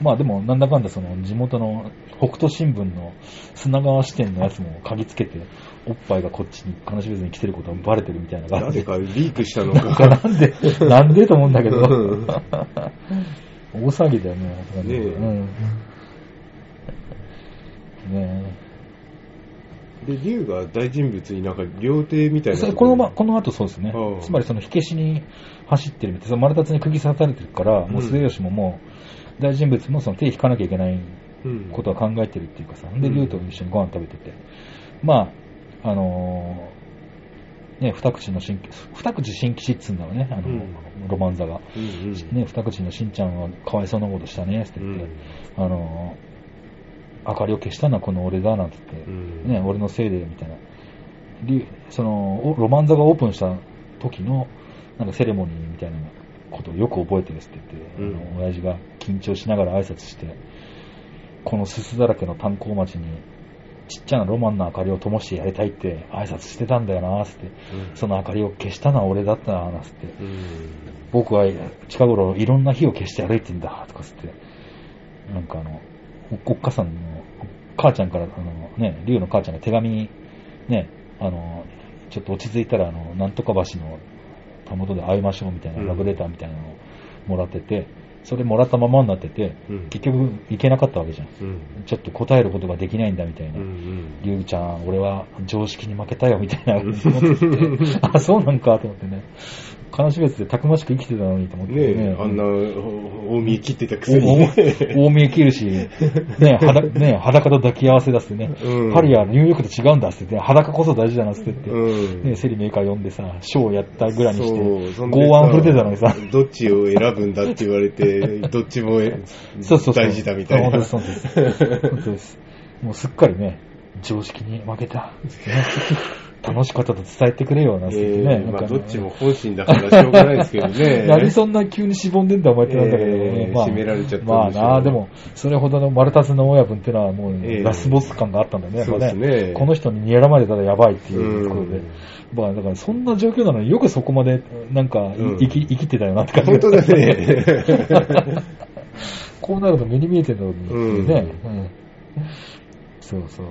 まあでも、なんだかんだその地元の北斗新聞の砂川支店のやつも鍵つけて、おっぱいがこっちに、金指津に来てることがバレてるみたいな感じで。誰かリークしたのなんかか。なんで、なんでと思うんだけどうん。*laughs* 大騒ぎだよね。ねえうん。ねで、竜が大人物になんか料亭みたいえ。なとそれこのま、この後そうですね。つまりその火消しに走ってるみたいな、その丸太に釘刺されてるから、もう末吉ももう、大人物もその手引かなきゃいけないうん。ことは考えてるっていうかさ、で、うん。竜と一緒にご飯食べてて、まあ、あのーね、二口の新規、二口新吉っつうんだろうね、あの、うん。ロマン座が。うんうん。ね、二口のしんちゃんはかわいそうなことしたね、って。言って、あのー明かりを消したのはこの俺だ、なんて言って、うん。ね、俺のせいで、みたいな。竜その、おロマン座がオープンした時の、なんかセレモニーみたいなことをよく覚えてるっつって言って、うん親父が緊張しながら挨拶して、このすすだらけの炭鉱町に、ちっちゃなロマンの明かりを灯してやりたいって挨拶してたんだよな、つって。その明かりを消したのは俺だったな、つって。うん僕は近頃いろんな火を消して歩いてんだ、とかつって。なんかあの、おおっかさんの、母ちゃんから、あのね、竜の母ちゃんが手紙、ね、あの、ちょっと落ち着いたら、あの、なんとか橋のたもとで会いましょうみたいなうんラブレターみたいなのをもらってて、それもらったままになってて、うん結局行けなかったわけじゃん。うんちょっと答えることができないんだみたいな。りゅうちゃん、俺は常識に負けたよみたいな *laughs* あ、そうなんかと思ってね。悲し別でたくましく生きてたのにと思ってねね。え、あんな、お大見え切ってたくおせに。お大見え切るし、ね裸ね裸と抱き合わせだってね、うん針はニューヨークと違うんだって、ね、裸こそ大事だなって言って、うんね、セリメーカー呼んでさ、ショーやったぐらいにして、剛腕振ってたのにさ、どっちを選ぶんだって言われて、*laughs* どっちもそうそうそう大事だみたいな。そう本当です。本当です。もうすっかりね、常識に負けた。*laughs* *laughs* ね楽しかったと伝えてくれよ、な。ええまあどっちも本心だからしょうがないですけどね。*laughs* 何そんな急にしぼんでんだお前ってなんだけどね。まあ、ええ締められちゃったんでしょうまあなあ、でも、それほどの丸太の親分ってのはもう、ええラスボス感があったんだよね。そうですねこの人に睨まれたらやばいっていうところでうん。まあだからそんな状況なのによくそこまでなんかいうん生き生きてたよなって感じ本当だね。*laughs* こうなると目に見えてるのにね。ううんそうそう。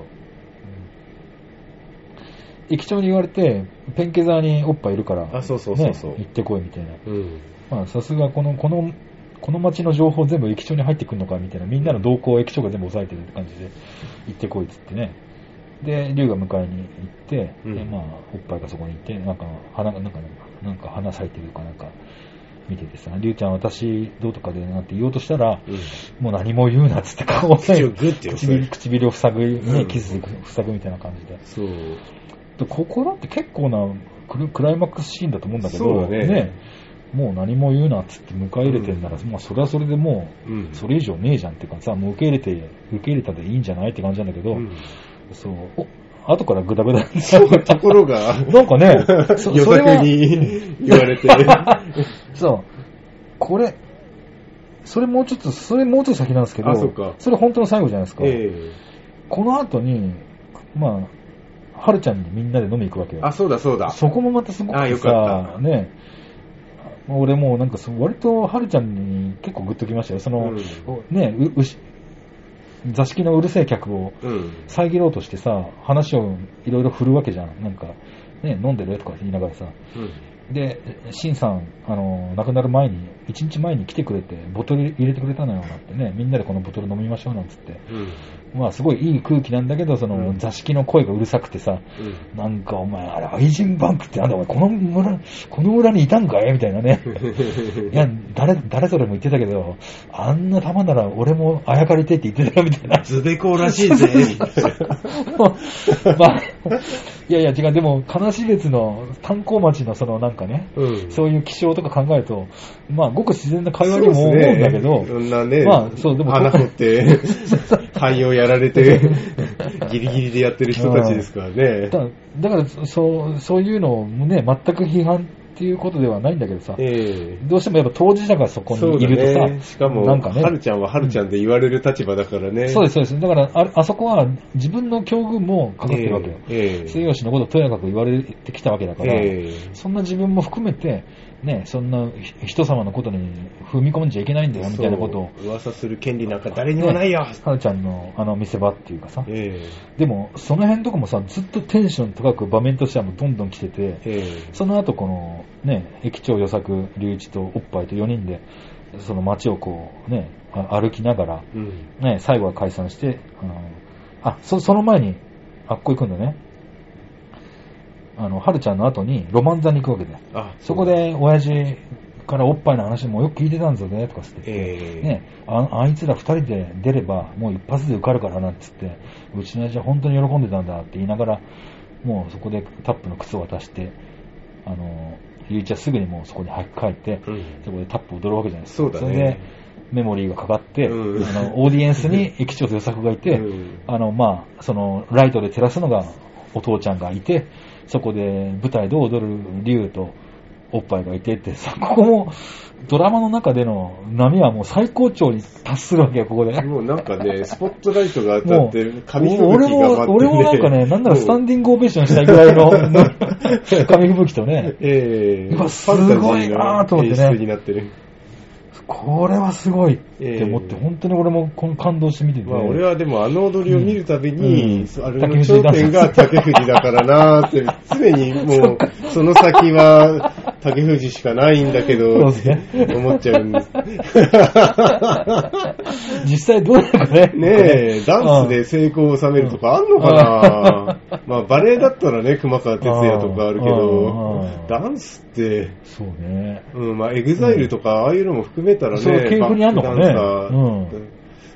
うん駅長に言われて、ペンケザーにおっぱいいるから、あそうそうそうそうね行ってこいみたいな。うん。まあさすがこの、この、この街の情報全部駅長に入ってくるのかみたいな、みんなの動向を駅長が全部抑えてるって感じで、行ってこいっつってね。で、龍が迎えに行って、うんで、まあ、おっぱいがそこに行って、なんか、花が、なんか、なんか花咲いてるかなんか、見ててさ、龍ちゃん私どうとかでなんて言おうとしたら、うん。もう何も言うなっつって顔を口をグッて押さえ唇唇を塞ぐ、うん、ねキスで塞ぐみたいな感じで。そう。でここだって結構なクライマックスシーンだと思うんだけど、そうだね。もう何も言うなっつって迎え入れてんなら、まあそれはそれでもうん。う、それ以上ねえじゃんっていうかさ、もう受け入れて、受け入れたでいいんじゃないって感じなんだけど、うん。そう、お後からグダグダにそう、ところが、*laughs* なんかね、そ予それは作に言われて、*laughs* そう、これ、それもうちょっと、それもうちょっと先なんですけど、あそっか。れ本当の最後じゃないですか。え。この後に、まあ、はるちゃんにみんなで飲み行くわけよ。えあ、そうだそうだ。そこもまたすごくあてよかさ、ね、俺もうなんかそ割とはるちゃんに結構グッときましたよ。その、ね、う、うし、座敷のうるせえ客をうん。遮ろうとしてさ、話をいろいろ振るわけじゃん。なんか、ね、飲んでるとか言いながらさ。うん。で、シンさん、あの、亡くなる前に、一日前に来てくれて、ボトル入れてくれたのよ、なんてね、みんなでこのボトル飲みましょう、なんつって。うん。まあ、すごいいい空気なんだけど、その、うん座敷の声がうるさくてさ、うん。なんかお前、あれ、愛人バンクってなんだお前、この村、この村にいたんかい？みたいなね。*laughs* いや、誰、誰それも言ってたけど、あんな玉なら俺もあやかりてって言ってたよ、みたいな。ズベコらしいぜ。*laughs* まあ、いやいや違う、でも、悲し別の炭鉱町のそのなんかね、うん。そういう気象とか考えると、まあ、ごく自然な会話にも思うんだけど、そんなね、まあそうでも花掘って、*laughs* 灰をやられて、ギリギリでやってる人たちですからね。だだからそう、そういうのもね、全く批判っっていうことではないんだけどさ、ええどうしてもやっぱ当事者がそこにいるとさ、ね。しかも、なんかねはるちゃんははるちゃんで言われる立場だからね。そうです、そうです。だからあ、あそこは自分の境遇もかかってるわけよ。ええ末吉のことをとやかく言われてきたわけだから、ええそんな自分も含めて、ね、そんなひ人様のことに踏み込んじゃいけないんだよ、みたいなことを。噂する権利なんか誰にもないよ。ねはるちゃんのあの見せ場っていうかさ。えでも、その辺とかもさ、ずっとテンション高く場面としてはもうどんどん来ててえ、えその後この、ね、駅長与作、隆一とおっぱいと4人で、その街をこう、ね、あ歩きながら、えうん。ね、最後は解散して、あの、あ、そ、その前に、あっこ行くんだね。あの、はるちゃんの後にロマン座に行くわけだよ。あ、そこで、親父からおっぱいの話もよく聞いてたんですよね、とかつって。ええね、ああいつら二人で出れば、もう一発で受かるからなっつって、うちの親父は本当に喜んでたんだって言いながら、もうそこでタップの靴を渡して、あの、ゆういちはすぐにもうそこに早く帰って、うんそこでタップを踊るわけじゃないですか。そうだねれで、メモリーがかかって、うんあの、オーディエンスに駅長と予作がいて、うんあの、まあ、その、ライトで照らすのがお父ちゃんがいて、そこで舞台で踊る竜とおっぱいがいてってさ、ここも、ドラマの中での波はもう最高潮に達するわけよ、ここで。もうなんかね、*laughs* スポットライトが当たもって、う、紙吹俺も雪が舞って、ね、、俺もなんかね、なんならスタンデディングオベーションしたいぐらいの、*laughs* 紙吹雪とね、ええ。うわすごいなと思ってね。これはすごいって思って、ええ本当に俺もこの感動して見てて。まあ俺はでもあの踊りを見るたびに、うん。あれの頂点が竹藤だからなーって、常にもう、その先は竹藤しかないんだけど、思っちゃうんです。*laughs* 実際どうなのかね。ねえ、ダンスで成功を収めるとかあんのかな。まあバレエだったらね、熊川哲也とかあるけうん。どうん、ダンスって、そうね。うん、まあ EXILE とかああいうのも含めたらね、そう系譜にあんのかね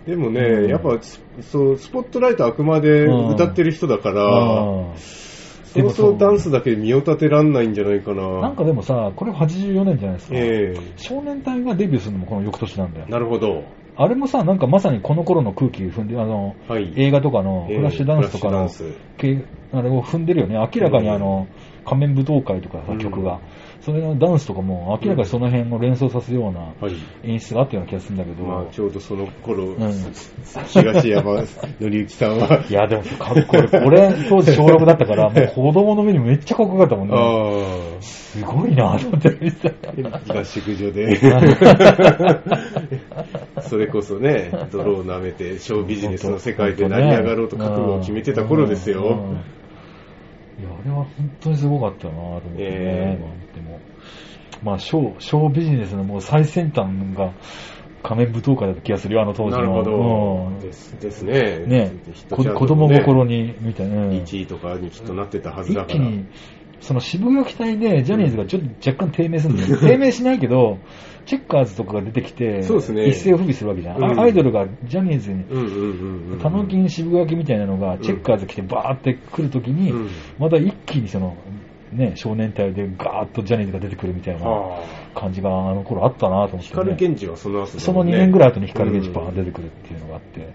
でもね、うんやっぱ、そう、スポットライトあくまで歌ってる人だから、うんそうそうダンスだけで身を立てらんないんじゃないかな。なんかでもさ、これ84年じゃないですか。え少年隊がデビューするのもこの翌年なんだよえ。なるほど。あれもさ、なんかまさにこの頃の空気踏んで、あの、はい。映画とかのええフラッシュダンスとかのフラッシュダンス系あれを踏んでるよね。明らかにあの、仮面舞踏会とかさうん曲が。それのダンスとかも明らかにその辺を連想させるようなはい。演出があったような気がするんだけど。まあ、ちょうどその頃、ん東山紀之さんは、*laughs* いや、でもかっこいい。俺、当時小6だったから、*laughs* もう子供の目にめっちゃかっこよかったもんね。あすごいなと思って見てた。あ、合宿所で、*laughs* それこそね、泥を舐めて、ショービジネスの世界で成り上がろうと覚悟を決めてた頃ですよ。いや、あれは本当にすごかったなと思ってね。ええまあショー、ショービジネスのもう最先端が仮面舞踏会だった気がするよ、あの当時の。なるほど。うんですですね。ね子供心に、みたいな。うん1位とかにきっとなってたはずだから。一気に、その渋谷期待でジャニーズがちょっと若干低迷するんだよ。低迷しないけど、チェッカーズとかが出てきて、そうですね一世を不備するわけじゃん。あうんアイドルがジャニーズに、うんうん渋谷期みたいなのがチェッカーズ来てバーって来るときに、うんまた一気にその、ね、少年隊でガーッとジャニーズが出てくるみたいな。感じがあの頃あったなと思って、ね。光源氏はその後だその2もんね年ぐらい後に光源氏バーンうん出てくるっていうのがあって、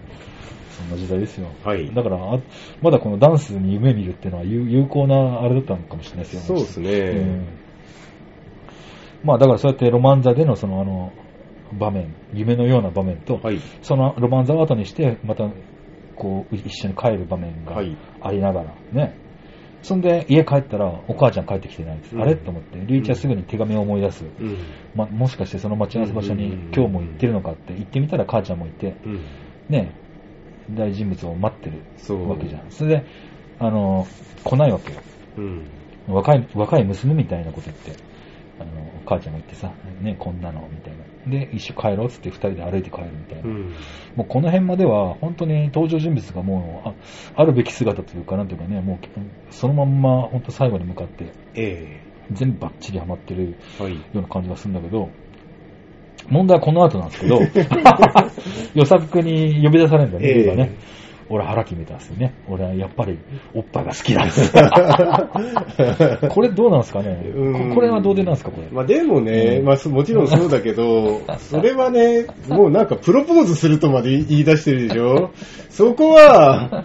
そんな時代ですよ。はいだからあ、まだこのダンスに夢見るっていうのは有有効なあれだったのかもしれないですよそうですね。うんまあだからそうやってロマン座でのそのあの場面、夢のような場面と、はい。そのロマン座を後にして、またこう一緒に帰る場面がはいありながらね。そんで家帰ったらお母ちゃん帰ってきてないんです。うんあれ？と思って、リュウイチはすぐに手紙を思い出す。うん。ま、もしかしてその待ち合わせ場所にうん今日も行ってるのかって行ってみたら母ちゃんもいて、うん。ね、大人物を待ってるそう。わけじゃん。それで、あの、来ないわけよ。うん。若い、若い娘みたいなこと言って、あの、母ちゃんが言ってさ、ね、こんなの、みたいな。で、一緒帰ろうっつって二人で歩いて帰るみたいな。うん。もうこの辺までは、本当に登場人物がもう、ああるべき姿というか、なんていうかね、もう、そのまんま、本当最後に向かって、え全部バッチリハマってるえはい。ような感じがするんだけど、問題はこの後なんですけど、*laughs* 予作に呼び出されるんだよね、ええ龍がね。俺腹決めたんですよね。俺はやっぱりおっぱいが好きなんです。*laughs* これどうなんですかね？うん。ここれはどうでなんですかこれ？まあでもね、うん。まあそもちろんそうだけど、*laughs* それはね、もうなんかプロポーズするとまで言い出してるでしょ？そこは、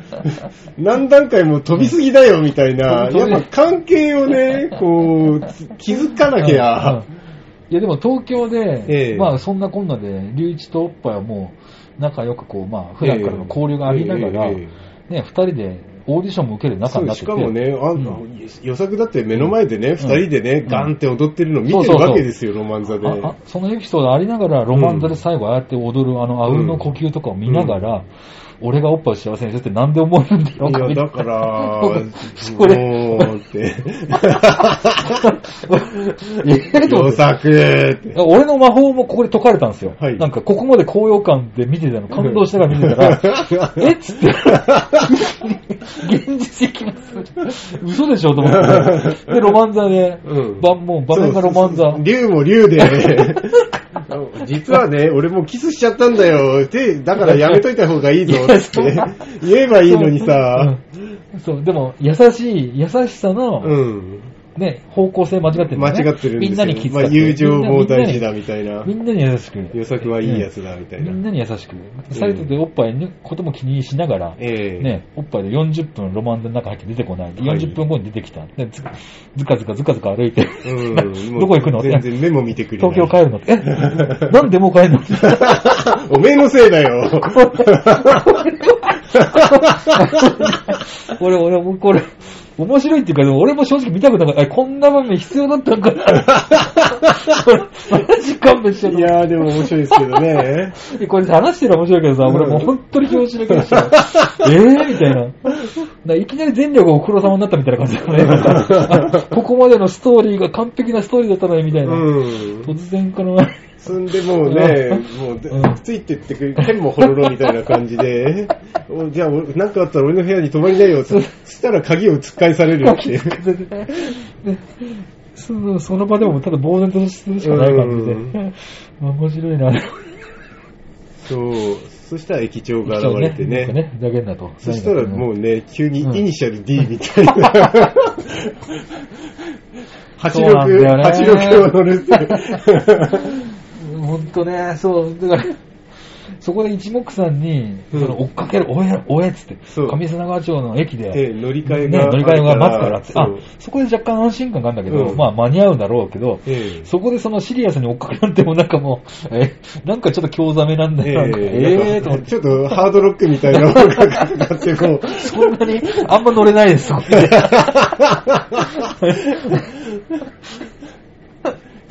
何段階も飛びすぎだよみたいな、やっぱ関係をね、こう、気づかなきうん。ゃうん、いやでも東京で、ええ。まあそんなこんなで、龍一とおっぱいはもう仲良くこう、まあ普段からの交流がありながら、ね、二人でオーディションも受ける仲になってて。しかもね、あうん。予測だって目の前でね、二、人でね、ん。ガンって踊ってるの見てるわけですよ、ロマン座で。ああそのエピソードありながら、ロマン座で最後ああやって踊る、あの、あうんの呼吸とかを見ながら、俺がおっぱいを幸せにするってなんで思えるんだろういや、だから、*laughs* これもうって。ええと。俺の魔法もここで解かれたんですよ。はいなんか、ここまで高揚感で見てたの、感動しながら見てたら、えっつって、現実行きます。嘘でしょと思って。で、ロマン座で、うんばもう場面がロマン座。竜も竜で、*laughs* 実はね、俺もうキスしちゃったんだよ。で、だからやめといた方がいいぞって言えばいいのにさ。うんそう、でも、優しい、優しさの、うん。ね、方向性間違ってるんだ間違ってるんですよ。みんなに気まあ、遣って。友情も大事だみみたいな。みんなに優しく。予測はいいやつだみたいな。みんなに優しく。サイトでおっぱいのことも気にしながら、ええね、おっぱいで40分ロマンの中入って出てこない。ではい40分後に出てきた。でずずかずかずかずか歩いて、うん。どこ行くの？全然目も見てくれ。東京帰るの？え？なんでもう帰るの？*laughs* おめえのせいだよ。俺、俺、これ、面白いっていうか、でも俺も正直見たくなかった。えこんな場面必要だったんかな。これマジ勘弁していやーでも面白いですけどね。*laughs* これ話してるら面白いけどさ、うん俺もう本当に表紙だけでした。えー？みたいな。な。いきなり全力を黒様になったみたいな感じだよね。*laughs* ここまでのストーリーが完璧なストーリーだったのにみたいな。うん。突然この、そんでもうね、もうついてってくる、剣もほろろみたいな感じで、おじゃあ、おなんかあったら俺の部屋に泊まりなよそしたら鍵を突っ返されるっていう。ねそのその場でもただ呆然とするしかない感じで。面白いな。そう。そしたら駅長が現れてね。ね、ふざけんなと。そしたらもうね、急にイうんニシャル D みたいな。*laughs* *laughs* そうなんだよね86を乗るって。ほんとね、そう、だから、そこで一目散に、うんその追っかける、追え、追えっつって、上砂川町の駅で、ええ乗り換えね、が。乗り換えが待つからって、あそこで若干安心感があるんだけど、うんまあ間に合うんだろうけど、ええそこでそのシリアスに追っかけられてもなんかもう、え、なんかちょっと興ざめなんだよ。ええーと思ってちょっとハードロックみたいなのがかかってこう、そんなにあんま乗れないです、そこで。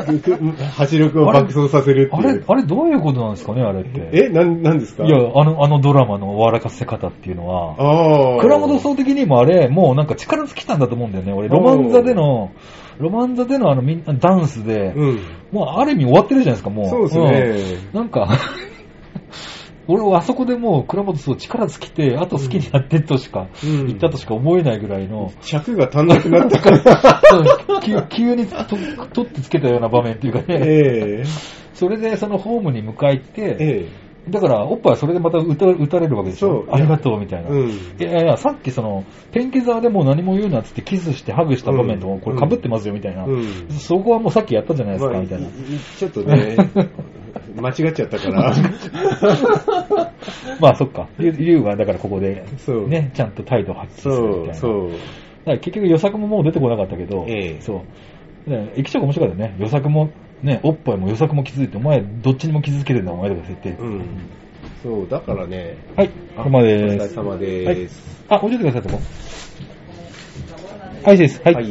*laughs* 86を爆走させるってあれあれどういうことなんですかね、あれって。え、なん、なんですか？いや、あの、あのドラマの笑かせ方っていうのは、ああ。倉本総的にもあれ、もうなんか力尽きたんだと思うんだよね。俺、ロマン座での、ロマン座でのあのみんなダンスで、うん。もうある意味終わってるじゃないですか、もう。そうですね。うんなんか、俺はあそこでもう倉本総力尽きて、あと好きになってとしか、うん。言ったとしか思えないぐらいの、尺が足んなくなったから。*laughs* 急急にと取ってつけたような場面っていうかね、ええ。それでそのホームに向かいって、えだから、おっぱいはそれでまた打た打たれるわけでしょ？ありがとうみたいな。うん。いやいや、さっきその、ペンケ沢でもう何も言うなっつってキスしてハグした場面と、うん。これ被ってますよみたいな、うん。そこはもうさっきやったじゃないえですか、みたいな。ちょっとね、*laughs* 間違っちゃったから。*laughs* まあそっか。リュウリュウがだからここで、そう。ね、ちゃんと態度を発揮するそう、みたいな。そう。だから結局予作ももう出てこなかったけど、ええそう。ね駅長が面白かったよね。予作も、ね、おっぱいも予作も気づいて、お前どっちにも気づけてんだ、お前とか言って。うん。そう、だからね。はい、ここまでお疲です。れ様です。あ、置いといてください、そこ。はい、です。はい。はい。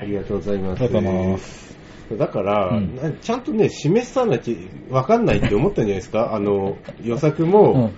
ありがとうございます。ありがとうございますだから、うん。なちゃんとね、示さなきゃわかんないって思ったんじゃないですか？*laughs* あの、予作も、うん。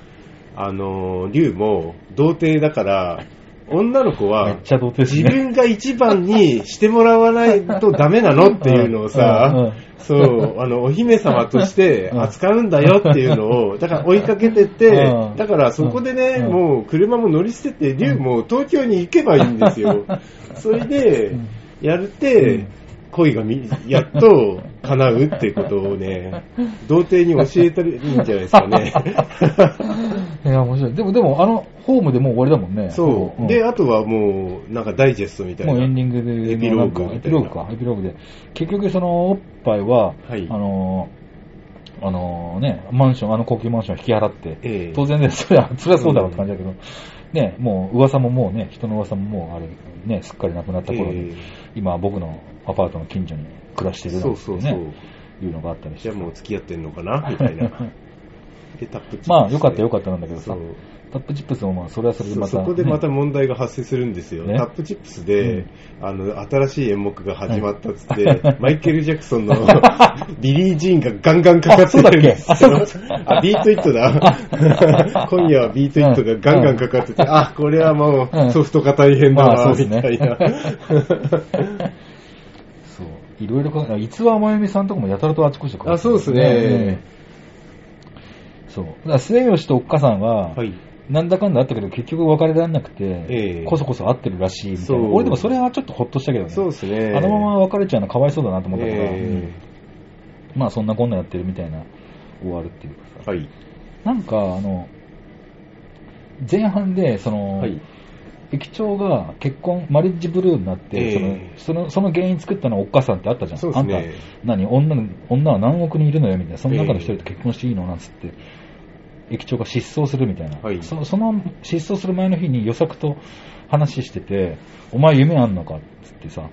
あの、竜も、童貞だから、女の子は、自ね。分が一番にしてもらわないとダメなのっていうのをさ、そう、あの、お姫様として扱うんだよっていうのを、だから追いかけてってうん、だからそこでね、うん。もう車も乗り捨てて、竜も東京に行けばいいんですよ。*laughs* それでうん、やるうてん、恋がみやっと叶うっていうことをね、童貞に教えてるんじゃないですかね。*laughs* いや、面白い。でも、でも、あの、ホームでもう終わりだもんね。そう。んで、あとはもう、なんかダイジェストみたいな。もうエンディングで、エピローグエピローグか、エピローグで。結局、その、おっぱいは、はいあのー、あのね、マンション、あの高級マンション引き払って、ええ当然ね、そりゃ、そりゃそうだろうって感じだけど、ね、もう噂ももうね、人の噂ももうあれ、ね、すっかりなくなった頃に、ええ今僕のアパートの近所に暮らしてるなんてそうそうそう。ね、いうのがあったりして。じゃあもう付き合ってんのかなみたいな。*laughs* で、タップチップス。まあ、よかったよかったなんだけどさタップチップスもまあ、それはそれでまた、そこでまたね。問題が発生するんですよ。ね。タップチップスで、うんあの、新しい演目が始まったっつって、マイケル・ジャクソンの *laughs* Billie Jean がガンガンかかってるんですよ。あ Beat It だ。*laughs* 今夜は Beat It がガンガンかかってて、あ、これはもうん。うソフトが大変だまあな、みたいな。いろいろか、逸話まゆみさんとかもやたらとあちこちで書いてるあそうですねそう。だから末吉とおっかさんは、はい。なんだかんだあったけど、結局別れられなくて、ええこそこそ会ってるらしいみたいな。そう俺でもそれはちょっとほっとしたけどね。そうですね。あのまま別れちゃうのかわいそうだなと思ったから、えまあそんなこんなやってるみたいな終わるっていうかさ。えはい。なんかあの、前半で、その、はい。駅長が結婚、マリッジブルーになって、ええそのそのその原因作ったのはおっかさんってあったじゃん。ねあんた、何女の、女は何億人いるのよみたいな。その中の一人と結婚していいのなんつって、駅長が失踪するみたいな。はいそその失踪する前の日に予測と話してて、お前夢あんのかっつってさ、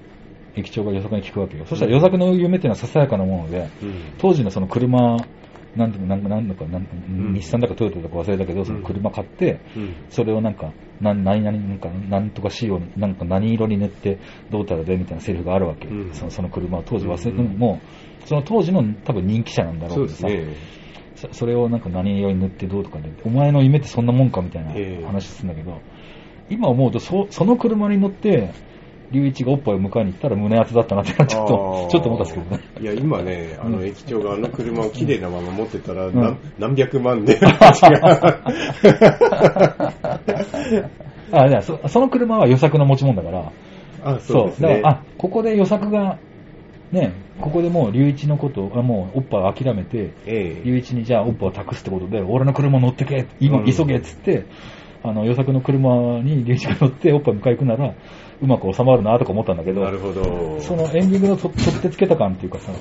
駅長が予測に聞くわけよ。そしたら予測の夢っていうのはささやかなもので、うん当時のその車、なんていうの、なんか、なんだか、なんん日産だかトヨタだか忘れたけど、その車買って、うんそれをなんか、な何々なんか、なんとか仕様に、なんか何色に塗ってどうたらでみたいなセリフがあるわけ。うん。そのその車を当時忘れてうんうん。も、その当時の多分人気者なんだろそううけどさ。そそれをなんか何色に塗ってどうとかで、お前の夢ってそんなもんかみたいなええ。話するんだけど、今思うとそ、その車に乗って、隆一がおっぱいを迎えに行ったら胸熱だったなって、ちょっと、ちょっと思ったんですけどね。いや、今ね、あの、駅長があの車を綺麗なまま持ってたら、ん何 *laughs* 何百万で。あ、いやそその車は予測の持ち物だから、あ、そうですね。だから、あ、ここで予測が、ね、ここでもう隆一のこと、あもうおっぱいを諦めて、ええ隆一にじゃあおっぱいを託すってことで、俺の車乗ってけ、今うん急げっつって、あの、予測の車に隆一が乗っておっぱい迎え行くなら、うまく収まるなとか思ったんだけど、なるほど。そのエンディングのと取ってつけた感っていうかさ、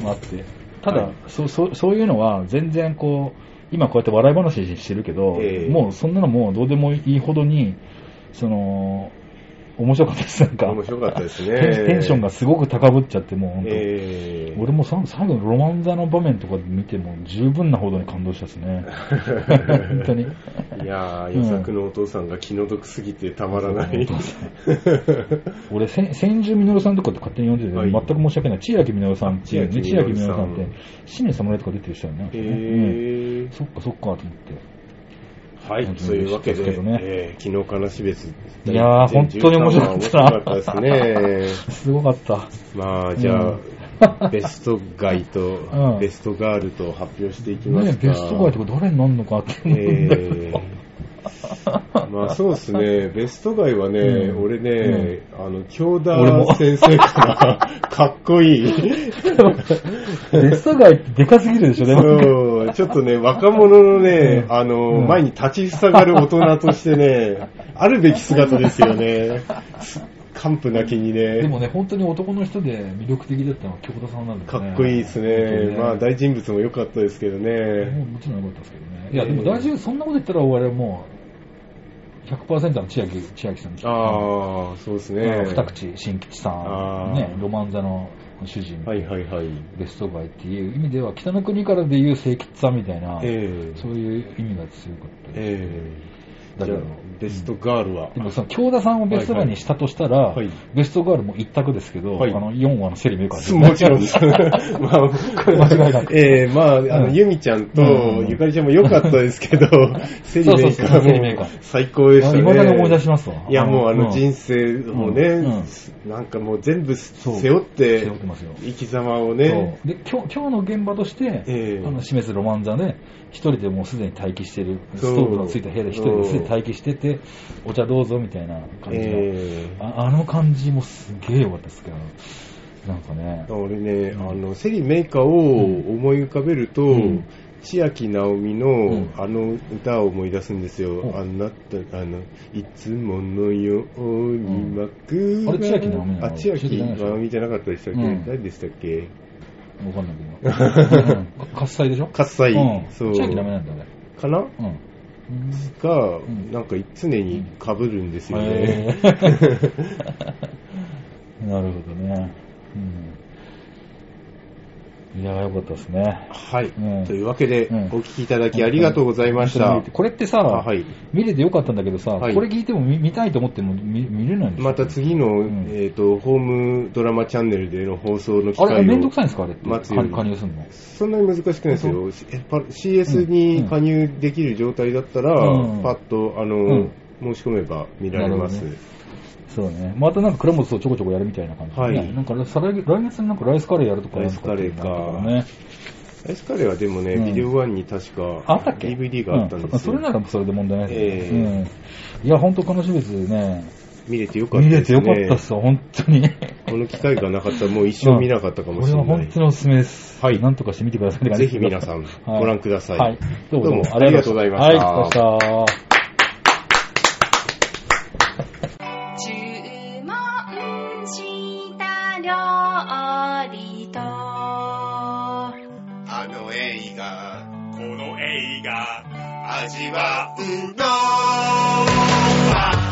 もあって、ただ、はい。そそそういうのは全然こう、今こうやって笑い話してるけど、ええ。もうそんなのもうどうでもいいほどに、その、面白かったです、なんか。面白かったですテンね。テンションがすごく高ぶっちゃって、もう本当、ええ俺もさ最後のロマン座の場面とか見ても十分なほどに感動したですね。本当に。いやー、予作のお父さんが気の毒すぎてたまらない。俺、せ千住みのるさんとかって勝手に呼んでて、はい全く申し訳ない。千秋みのるさんっていうね、千千秋秋みのるさんって、新年侍とか出てる人だよね。へうんーそっかそっかと思って。はい、本当にそういうわけで、ねえー昨日悲し別。いやー本当に面白かったな面白かったですね。*laughs* すごかった。まあ、じゃあ、*laughs* ベストガイと、うんベストガールと発表していきますねか。ベストガイとか誰になるのかって思うんだけえど。ー *laughs* まあそうですね、ベストガイはね、うん俺ね、あの、京田先生から、かっこいい。ベストガイってでかすぎるでしょ、でも。そう、ちょっとね、若者のね、うんあの、うん前に立ちふさがる大人としてね、あるべき姿ですよね。完膚なきにね。でもね、本当に男の人で魅力的だったのは京田さんなんだよね。かっこいいですね。にまあ、大人物も良かったですけどもうね。もちろん良かったですけどね。いや、でも大丈夫、そんなこと言ったら俺はもう、100%の千秋、千秋さんああ、そうですね。二口新吉さん、ね、ロマン座の主人、はいはいはい。ベストガイっていう意味では、北の国からでいう清吉さんみたいな、ええそういう意味が強かったです。ええじゃあだけど、ベストガールは。でもその京田さんをベストガイにしたとしたら、はい。はい。ベストガールも一択ですけど、はい。あの4話のセリメーカーですもちろん。です。まあ、間違いなく。*laughs* ええまあ、あの、うん。ユミちゃんとうん。ゆかりちゃんも良かったですけど、*laughs* セリメーカーも最高でしたね。いまだに思い出しますわ。いや、もうあのん。人生をね、うん。なんかもう全部背負って背負ってますよ、生き様をね、で今日今日の現場として、ええ。あの示すロマン座で、一人でもうすでに待機してる、ストーブのついた部屋で一人ですでに待機してて、お茶どうぞみたいな感じの、ええああの感じもすげえ良かったですけど、なんかね、俺ね、うん。あの、セリメーカーを思い浮かべると、うん。千秋直美の、ん。あの歌を思い出すんですよ。おあなた、あの、いつものように幕が、あれ千秋直美あ、千秋直美じゃなかったでしたっけ、うん。誰でしたっけ？わかんないけど。うん。喝采でしょ？喝采。うん。そう。千秋ダメなんだ、あれ。かな？うん。が、んなんか常に被るんですよへね。ー *laughs* なるほどね。うん。いやー、よかったですね。はい、うん。というわけで、うん。お聞きいただきありがとうございました。これってさ、あはい。見れてよかったんだけどさ、はい。これ聞いても見見たいと思っても見見れないんでまた次の、ん。えっ、と、ホームドラマチャンネルでの放送の機あれ、会をめんどくさいんですかあれって？待つように。加入するの？そんなに難しくないですよ。CS に加入できる状態だったら、うん。パッと、あの、うん。申し込めば見られます。そうね。またなんか倉本とちょこちょこやるみたいな感じで、ね。はいなんか再来来月になんかライスカレーやるとかライスカレーか。ライスカレーはでもね、うんビデオ1に確か DVD があったんですよ。うそれならそれで問題ないですよ、ええうん。いや、本当楽しみですね。見れてよかったですね。見れてよかったっすよ、本当に。この機会がなかったらもう一生見なかったかもこれはしれない。本当におすすめです。はいなんとかしてみてくださいって感じぜひ皆さんはいご覧くださいはい。どうもどうもありがとうございましたはい、ありがとうございました。この映画味わうのは